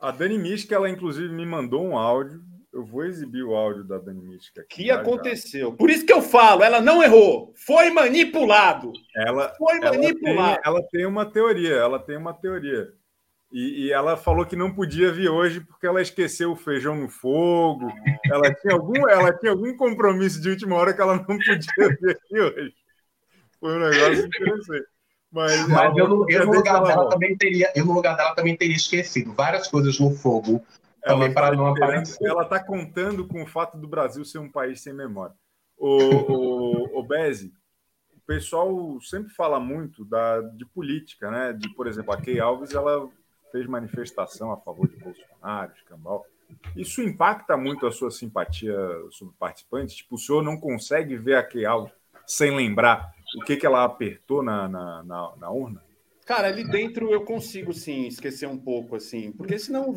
A Dani Mística, ela inclusive me mandou um áudio. Eu vou exibir o áudio da Dani Mística. O que aconteceu? Já. Por isso que eu falo, ela não errou. Foi manipulado. Ela foi manipulado. Ela tem, ela tem uma teoria. Ela tem uma teoria. E, e, ela falou que não podia vir hoje porque ela esqueceu o feijão no fogo. Ela tinha algum, ela tinha algum compromisso de última hora que ela não podia *laughs* vir aqui hoje. Foi um negócio interessante. Mas, Mas eu, no, eu, no lugar dela também teria, eu no lugar dela também teria esquecido várias coisas no fogo também para tá não aparecer. Ela está contando com o fato do Brasil ser um país sem memória. O, o, o o pessoal sempre fala muito da, de política, né? De, por exemplo, a Key Alves, ela fez manifestação a favor de Bolsonaro, de Cambal. Isso impacta muito a sua simpatia sobre participantes? Tipo, o senhor não consegue ver a Key Alves sem lembrar o que, que ela apertou na, na, na, na urna? Cara, ali dentro eu consigo sim esquecer um pouco, assim, porque senão,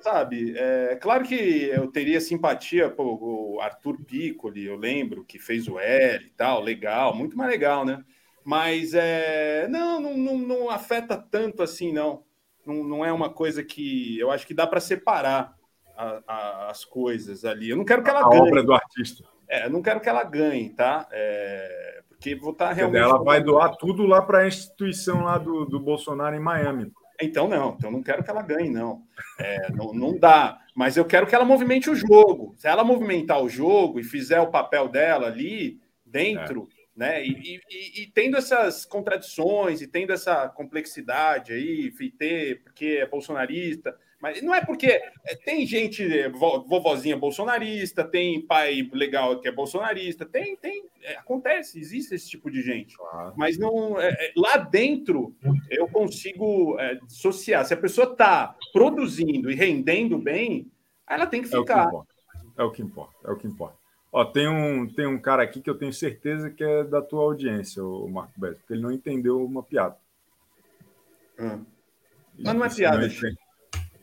sabe, é claro que eu teria simpatia por o Arthur Piccoli, eu lembro, que fez o L e tal, legal, muito mais legal, né? Mas é, não, não, não, não afeta tanto assim, não. não. Não é uma coisa que eu acho que dá para separar a, a, as coisas ali. Eu não quero que ela a ganhe. A obra do artista. É, eu não quero que ela ganhe, tá? É, porque vou estar tá realmente. Ela vai doar tudo lá para a instituição lá do, do Bolsonaro em Miami. Então, não, então não quero que ela ganhe, não. É, não. Não dá. Mas eu quero que ela movimente o jogo. Se ela movimentar o jogo e fizer o papel dela ali dentro, é. né? E, e, e, tendo essas contradições e tendo essa complexidade aí, ter, porque é bolsonarista, mas não é porque é, tem gente, é, vovozinha bolsonarista, tem pai legal que é bolsonarista, tem, tem, é, acontece, existe esse tipo de gente. Claro. Mas não é, é lá dentro eu consigo é, dissociar. Se a pessoa está produzindo e rendendo bem, ela tem que ficar. É o que importa. É o que importa. Ó, tem um, tem um cara aqui que eu tenho certeza que é da tua audiência, o Marco Beto, porque ele não entendeu uma piada. Hum. Mas não é piada. Não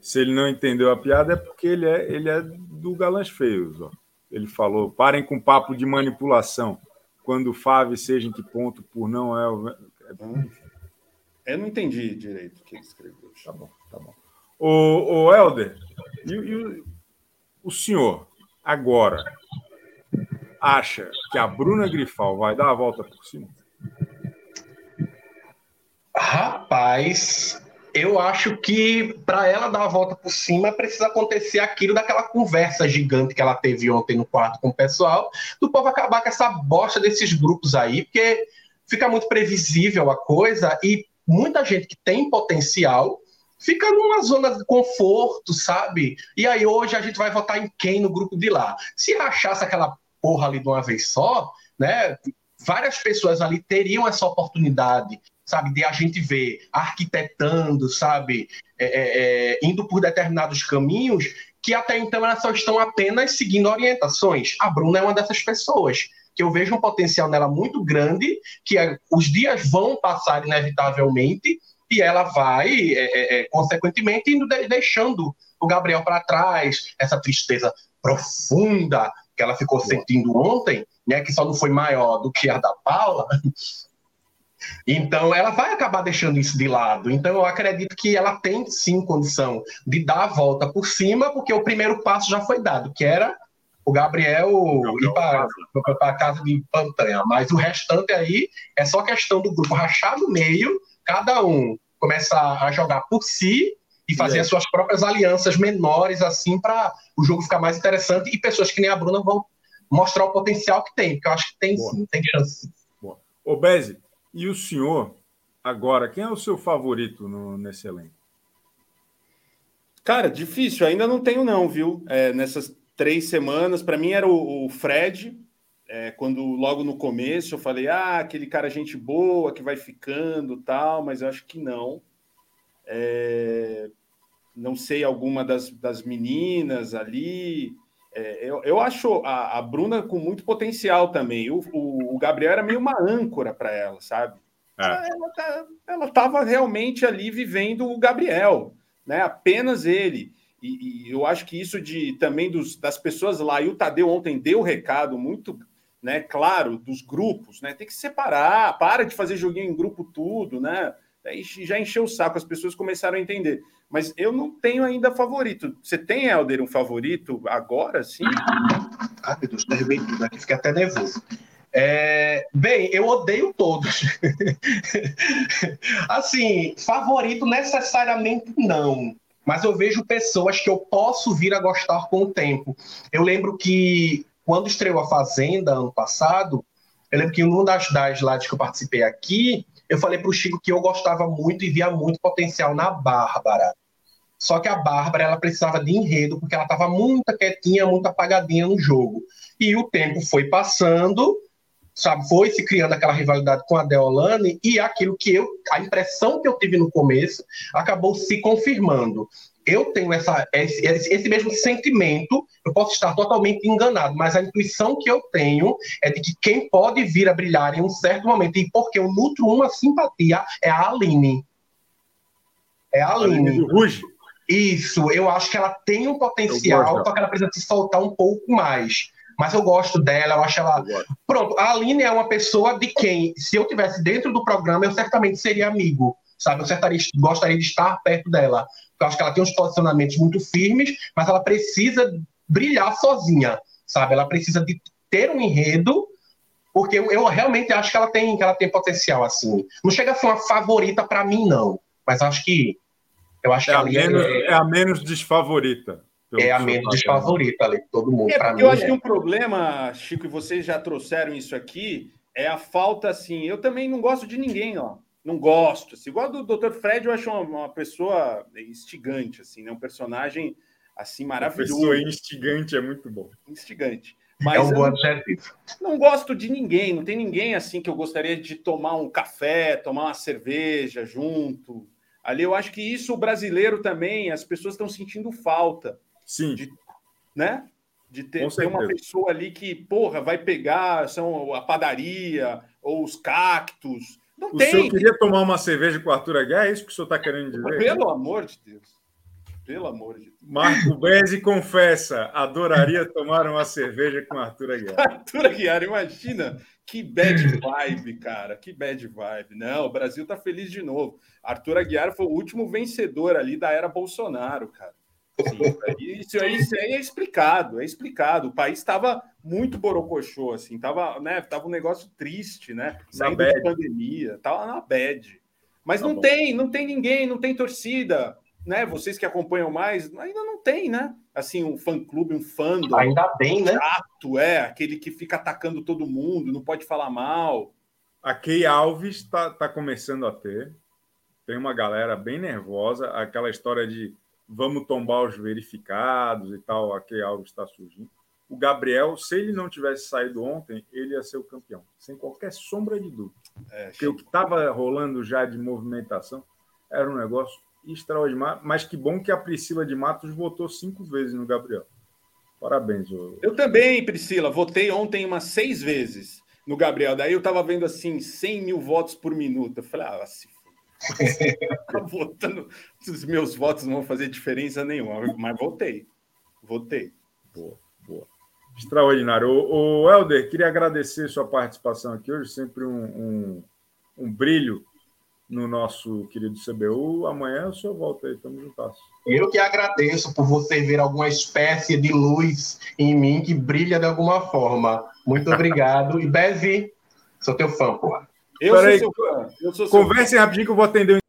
se ele não entendeu a piada, é porque ele é, ele é do Galãs Feios. Ó. Ele falou: parem com papo de manipulação. Quando o Fave seja em que ponto por não é o. Eu não entendi direito o que ele escreveu. Tá bom, tá bom. O, o Helder, e, e o, o senhor, agora, acha que a Bruna Grifal vai dar a volta por cima? Rapaz, eu acho que para ela dar a volta por cima precisa acontecer aquilo daquela conversa gigante que ela teve ontem no quarto com o pessoal, do povo acabar com essa bosta desses grupos aí, porque fica muito previsível a coisa e muita gente que tem potencial fica numa zona de conforto, sabe? E aí hoje a gente vai votar em quem no grupo de lá? Se rachasse aquela porra ali de uma vez só, né? Várias pessoas ali teriam essa oportunidade sabe, de a gente ver arquitetando, sabe, é, é, é, indo por determinados caminhos que até então elas só estão apenas seguindo orientações. A Bruna é uma dessas pessoas que eu vejo um potencial nela muito grande, que é, os dias vão passar inevitavelmente e ela vai, é, é, consequentemente, indo de, deixando o Gabriel para trás, essa tristeza profunda que ela ficou sentindo ontem, né, que só não foi maior do que a da Paula, então, ela vai acabar deixando isso de lado. Então, eu acredito que ela tem sim condição de dar a volta por cima, porque o primeiro passo já foi dado, que era o Gabriel, Gabriel ir para a casa de Pantanha. Mas o restante aí é só questão do grupo rachar no meio, cada um começar a jogar por si e fazer as suas próprias alianças menores, assim, para o jogo ficar mais interessante e pessoas que nem a Bruna vão mostrar o potencial que tem, porque eu acho que tem Boa. sim, tem chance. Boa. Ô, Beze, e o senhor, agora, quem é o seu favorito no, nesse elenco? Cara, difícil, ainda não tenho, não, viu? É, nessas três semanas, para mim era o, o Fred. É, quando logo no começo eu falei, ah, aquele cara gente boa que vai ficando tal, mas eu acho que não. É, não sei alguma das, das meninas ali. É, eu, eu acho a, a, Bruna com muito potencial também. O, o, o Gabriel era meio uma âncora para ela, sabe? É. Ela estava tá, realmente ali vivendo o Gabriel, né? Apenas ele. E, e, eu acho que isso de também dos, das pessoas lá, e o Tadeu ontem deu o recado muito né, claro dos grupos, né? Tem que separar, para de fazer joguinho em grupo tudo, né? Já encheu o saco, as pessoas começaram a entender. Mas eu não tenho ainda favorito. Você tem, Helder, um favorito agora, sim? Ah, meu Deus, derrubei tudo aqui, fiquei até nervoso. É, bem, eu odeio todos. *laughs* assim, favorito necessariamente não. Mas eu vejo pessoas que eu posso vir a gostar com o tempo. Eu lembro que quando estreou a Fazenda ano passado, eu lembro que em uma das, das lives que eu participei aqui, eu falei para o Chico que eu gostava muito e via muito potencial na Bárbara. Só que a Bárbara ela precisava de enredo, porque ela estava muito quietinha, muito apagadinha no jogo. E o tempo foi passando, sabe, foi se criando aquela rivalidade com a Deolane, e aquilo que eu, a impressão que eu tive no começo, acabou se confirmando eu tenho essa, esse, esse, mesmo sentimento, eu posso estar totalmente enganado, mas a intuição que eu tenho é de que quem pode vir a brilhar em um certo momento, e porque eu nutro uma simpatia, é a Aline. É a Aline. Aline Ruge. Isso, eu acho que ela tem um potencial, só que ela precisa se soltar um pouco mais. Mas eu gosto dela, eu acho ela. Eu Pronto, a Aline é uma pessoa de quem, se eu tivesse dentro do programa, eu certamente seria amigo sabe? Eu gostaria de estar perto dela. Eu acho que ela tem uns posicionamentos muito firmes, mas ela precisa brilhar sozinha, sabe? Ela precisa de ter um enredo, porque eu, eu realmente acho que ela tem que ela tem potencial assim. Não chega a ser uma favorita para mim não, mas acho que eu acho é que a menos, é, é a menos desfavorita. É a menos desfavorita ali, todo mundo. É, eu acho é. que um problema, Chico, e vocês já trouxeram isso aqui, é a falta assim. Eu também não gosto de ninguém, ó não gosto. Assim, igual do Dr. Fred, eu acho uma, uma, pessoa instigante, assim, né? Um personagem assim maravilhoso. Uma pessoa instigante é muito bom. Instigante. Mas é um bom adjetivo. Não gosto de ninguém, não tem ninguém assim que eu gostaria de tomar um café, tomar uma cerveja junto. Ali eu acho que isso o brasileiro também, as pessoas estão sentindo falta. Sim. De, né? De ter, ter uma pessoa ali que, porra, vai pegar são a padaria ou os cactos não o tem. senhor queria tomar uma cerveja com o Arthur Aguiar? É isso que o senhor está querendo dizer? Pelo amor de Deus. Pelo amor de Deus. Marco Bezzi confessa, adoraria tomar uma cerveja com Arthur Aguiar. *laughs* Arthur Aguiar, imagina que bad vibe, cara, que bad vibe. Não, o Brasil tá feliz de novo. Arthur Aguiar foi o último vencedor ali da era Bolsonaro, cara. Sim, isso, aí, isso aí é explicado, é explicado. O país estava muito borocochô, assim, tava, né, tava um negócio triste, né? Saindo da pandemia, tava na bad. Mas tá não bom. tem, não tem ninguém, não tem torcida, né? Vocês que acompanham mais, ainda não tem, né? Assim, um fã-clube, um fã Ainda bem, né? Chato, é, aquele que fica atacando todo mundo, não pode falar mal. A Key Alves está tá começando a ter. Tem uma galera bem nervosa, aquela história de vamos tombar os verificados e tal, aqui algo está surgindo. O Gabriel, se ele não tivesse saído ontem, ele ia ser o campeão, sem qualquer sombra de dúvida. É, Porque o que estava rolando já de movimentação era um negócio extraordinário. Mas que bom que a Priscila de Matos votou cinco vezes no Gabriel. Parabéns. Eu, eu também, Priscila. Votei ontem umas seis vezes no Gabriel. Daí eu tava vendo assim, 100 mil votos por minuto. Eu falei, ah, se *laughs* votando, os meus votos não vão fazer diferença nenhuma, mas votei. Votei. Boa, boa. Extraordinário. O, o Helder, queria agradecer sua participação aqui hoje, sempre um, um, um brilho no nosso querido CBU. Amanhã o senhor volta aí, estamos juntos. Eu que agradeço por você ver alguma espécie de luz em mim que brilha de alguma forma. Muito obrigado. E Bezi, sou teu fã, porra. Eu sou seu fã. Eu sou Conversem rapidinho que eu vou atender.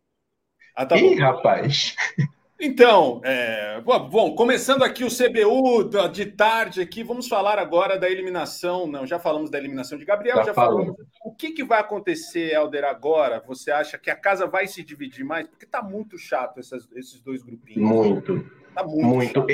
Ah, tá Ih, bom. rapaz. Então, é, bom, começando aqui o CBU de tarde aqui, vamos falar agora da eliminação. Não, já falamos da eliminação de Gabriel, já, já falamos. O que, que vai acontecer, Helder, agora? Você acha que a casa vai se dividir mais? Porque tá muito chato essas, esses dois grupinhos. Muito. Tá muito. muito.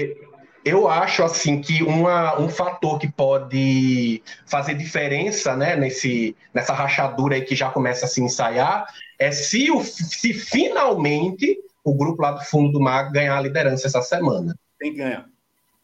Eu acho assim que uma, um fator que pode fazer diferença né, nesse, nessa rachadura aí que já começa a se ensaiar é se, o, se finalmente o grupo lá do fundo do mar ganhar a liderança essa semana. Tem que ganhar.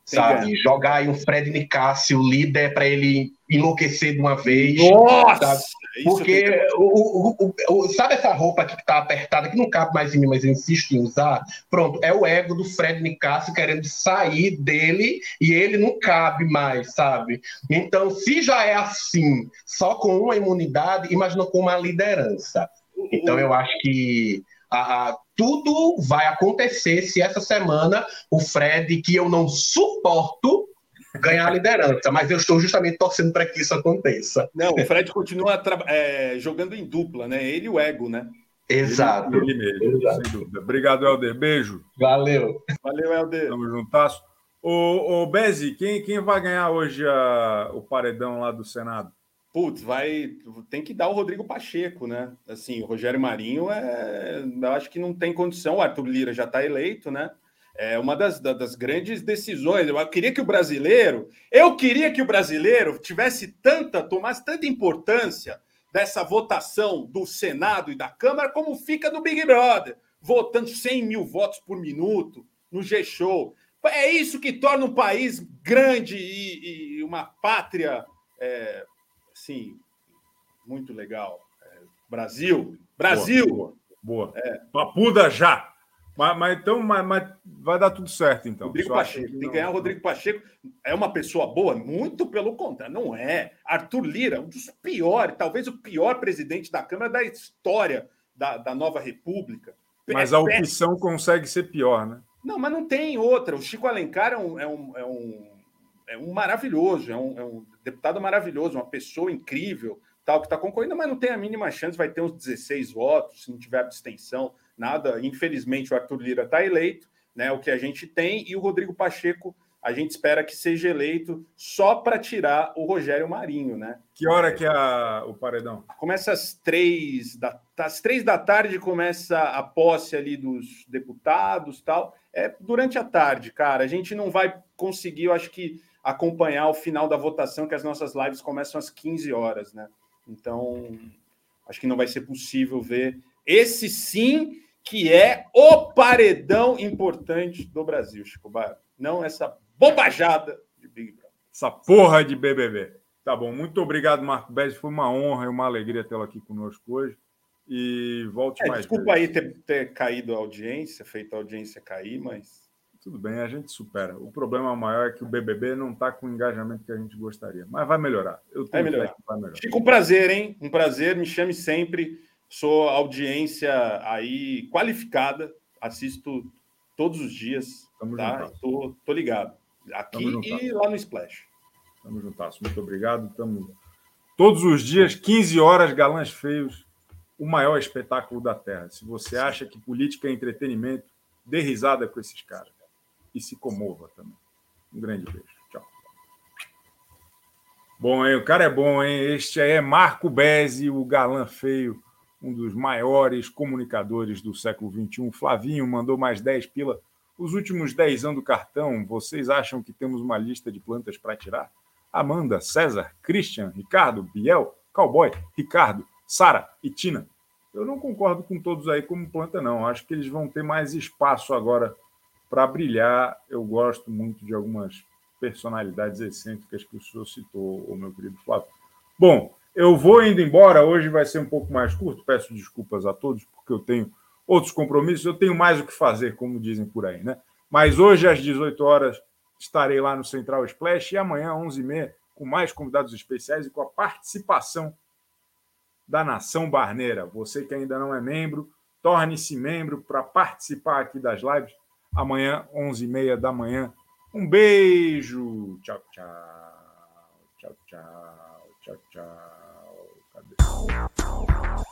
Sabe? Jogar aí um Fred Nicásio líder para ele enlouquecer de uma vez. Nossa! Sabe? Porque, que... o, o, o, sabe essa roupa aqui que tá apertada, que não cabe mais em mim, mas eu insisto em usar? Pronto, é o ego do Fred Nicásio querendo sair dele e ele não cabe mais, sabe? Então, se já é assim, só com uma imunidade, imagina com uma liderança. Então, eu acho que a, a, tudo vai acontecer se essa semana o Fred, que eu não suporto, ganhar a liderança, mas eu estou justamente torcendo para que isso aconteça. Não, o Fred continua é, jogando em dupla, né? Ele e o ego, né? Exato. Ele, ele mesmo, Exato. sem dúvida. Obrigado, Helder. Beijo. Valeu. Valeu, Helder. Tamo juntasso. Ô, ô Bezi, quem, quem vai ganhar hoje a, o paredão lá do Senado? Putz, vai. Tem que dar o Rodrigo Pacheco, né? Assim, o Rogério Marinho é. Eu acho que não tem condição. O Arthur Lira já está eleito, né? É uma das, das grandes decisões. Eu queria que o brasileiro, eu queria que o brasileiro tivesse tanta, tomasse tanta importância dessa votação do Senado e da Câmara como fica no Big Brother, votando 100 mil votos por minuto no G-Show. É isso que torna um país grande e, e uma pátria, é, sim, muito legal. É, Brasil, Brasil. Boa. boa. É. Papuda já. Mas, mas então mas, mas, vai dar tudo certo, então. Rodrigo Pacheco. Tem que ganhar o Rodrigo Pacheco. É uma pessoa boa? Muito pelo contrário. Não é. Arthur Lira, um dos piores, talvez o pior presidente da Câmara da história da, da nova República. Mas é a opção péssimo. consegue ser pior, né? Não, mas não tem outra. O Chico Alencar é um, é um, é um, é um maravilhoso, é um, é um deputado maravilhoso, uma pessoa incrível, tal, que está concorrendo, mas não tem a mínima chance, vai ter uns 16 votos, se não tiver abstenção nada. Infelizmente, o Arthur Lira está eleito, né? O que a gente tem, e o Rodrigo Pacheco, a gente espera que seja eleito só para tirar o Rogério Marinho, né? Que hora que é a, o paredão? Começa às três da, às três da tarde, começa a posse ali dos deputados tal. É durante a tarde, cara. A gente não vai conseguir, eu acho que, acompanhar o final da votação, que as nossas lives começam às 15 horas, né? Então, acho que não vai ser possível ver. Esse sim que é o paredão importante do Brasil, Chico Barra. Não essa bobajada de Big Brother. Essa porra de BBB. Tá bom, muito obrigado, Marco Bez. Foi uma honra e uma alegria tê-lo aqui conosco hoje. E volte é, mais. Desculpa vezes. aí ter, ter, caído a audiência, feito a audiência cair, mas. Tudo bem, a gente supera. O problema maior é que o BBB não está com o engajamento que a gente gostaria. Mas vai melhorar. Eu vai melhorar. vai melhorar. Chico, um prazer, hein? Um prazer. Me chame sempre. Sou audiência aí qualificada, assisto todos os dias, Tamo tá? Tô, tô, ligado. Aqui e lá no Splash. Tamo juntas. Muito obrigado. Tamo todos os dias, 15 horas, galãs feios, o maior espetáculo da Terra. Se você acha que política é entretenimento, dê risada com esses caras. E se comova também. Um grande beijo. Tchau. Bom, hein? O cara é bom, hein? Este é Marco Bezzi, o galã feio um dos maiores comunicadores do século XXI. Flavinho mandou mais 10 pila. Os últimos 10 anos do cartão, vocês acham que temos uma lista de plantas para tirar? Amanda, César, Christian, Ricardo, Biel, Cowboy, Ricardo, Sara e Tina. Eu não concordo com todos aí como planta, não. Acho que eles vão ter mais espaço agora para brilhar. Eu gosto muito de algumas personalidades excêntricas que o senhor citou, o meu querido Flávio. Bom, eu vou indo embora. Hoje vai ser um pouco mais curto. Peço desculpas a todos, porque eu tenho outros compromissos. Eu tenho mais o que fazer, como dizem por aí, né? Mas hoje, às 18 horas, estarei lá no Central Splash e amanhã, às 11h30, com mais convidados especiais e com a participação da Nação Barneira. Você que ainda não é membro, torne-se membro para participar aqui das lives. Amanhã, 11h30 da manhã. Um beijo. Tchau, tchau. Tchau, tchau. Tchau, tchau. Cadê?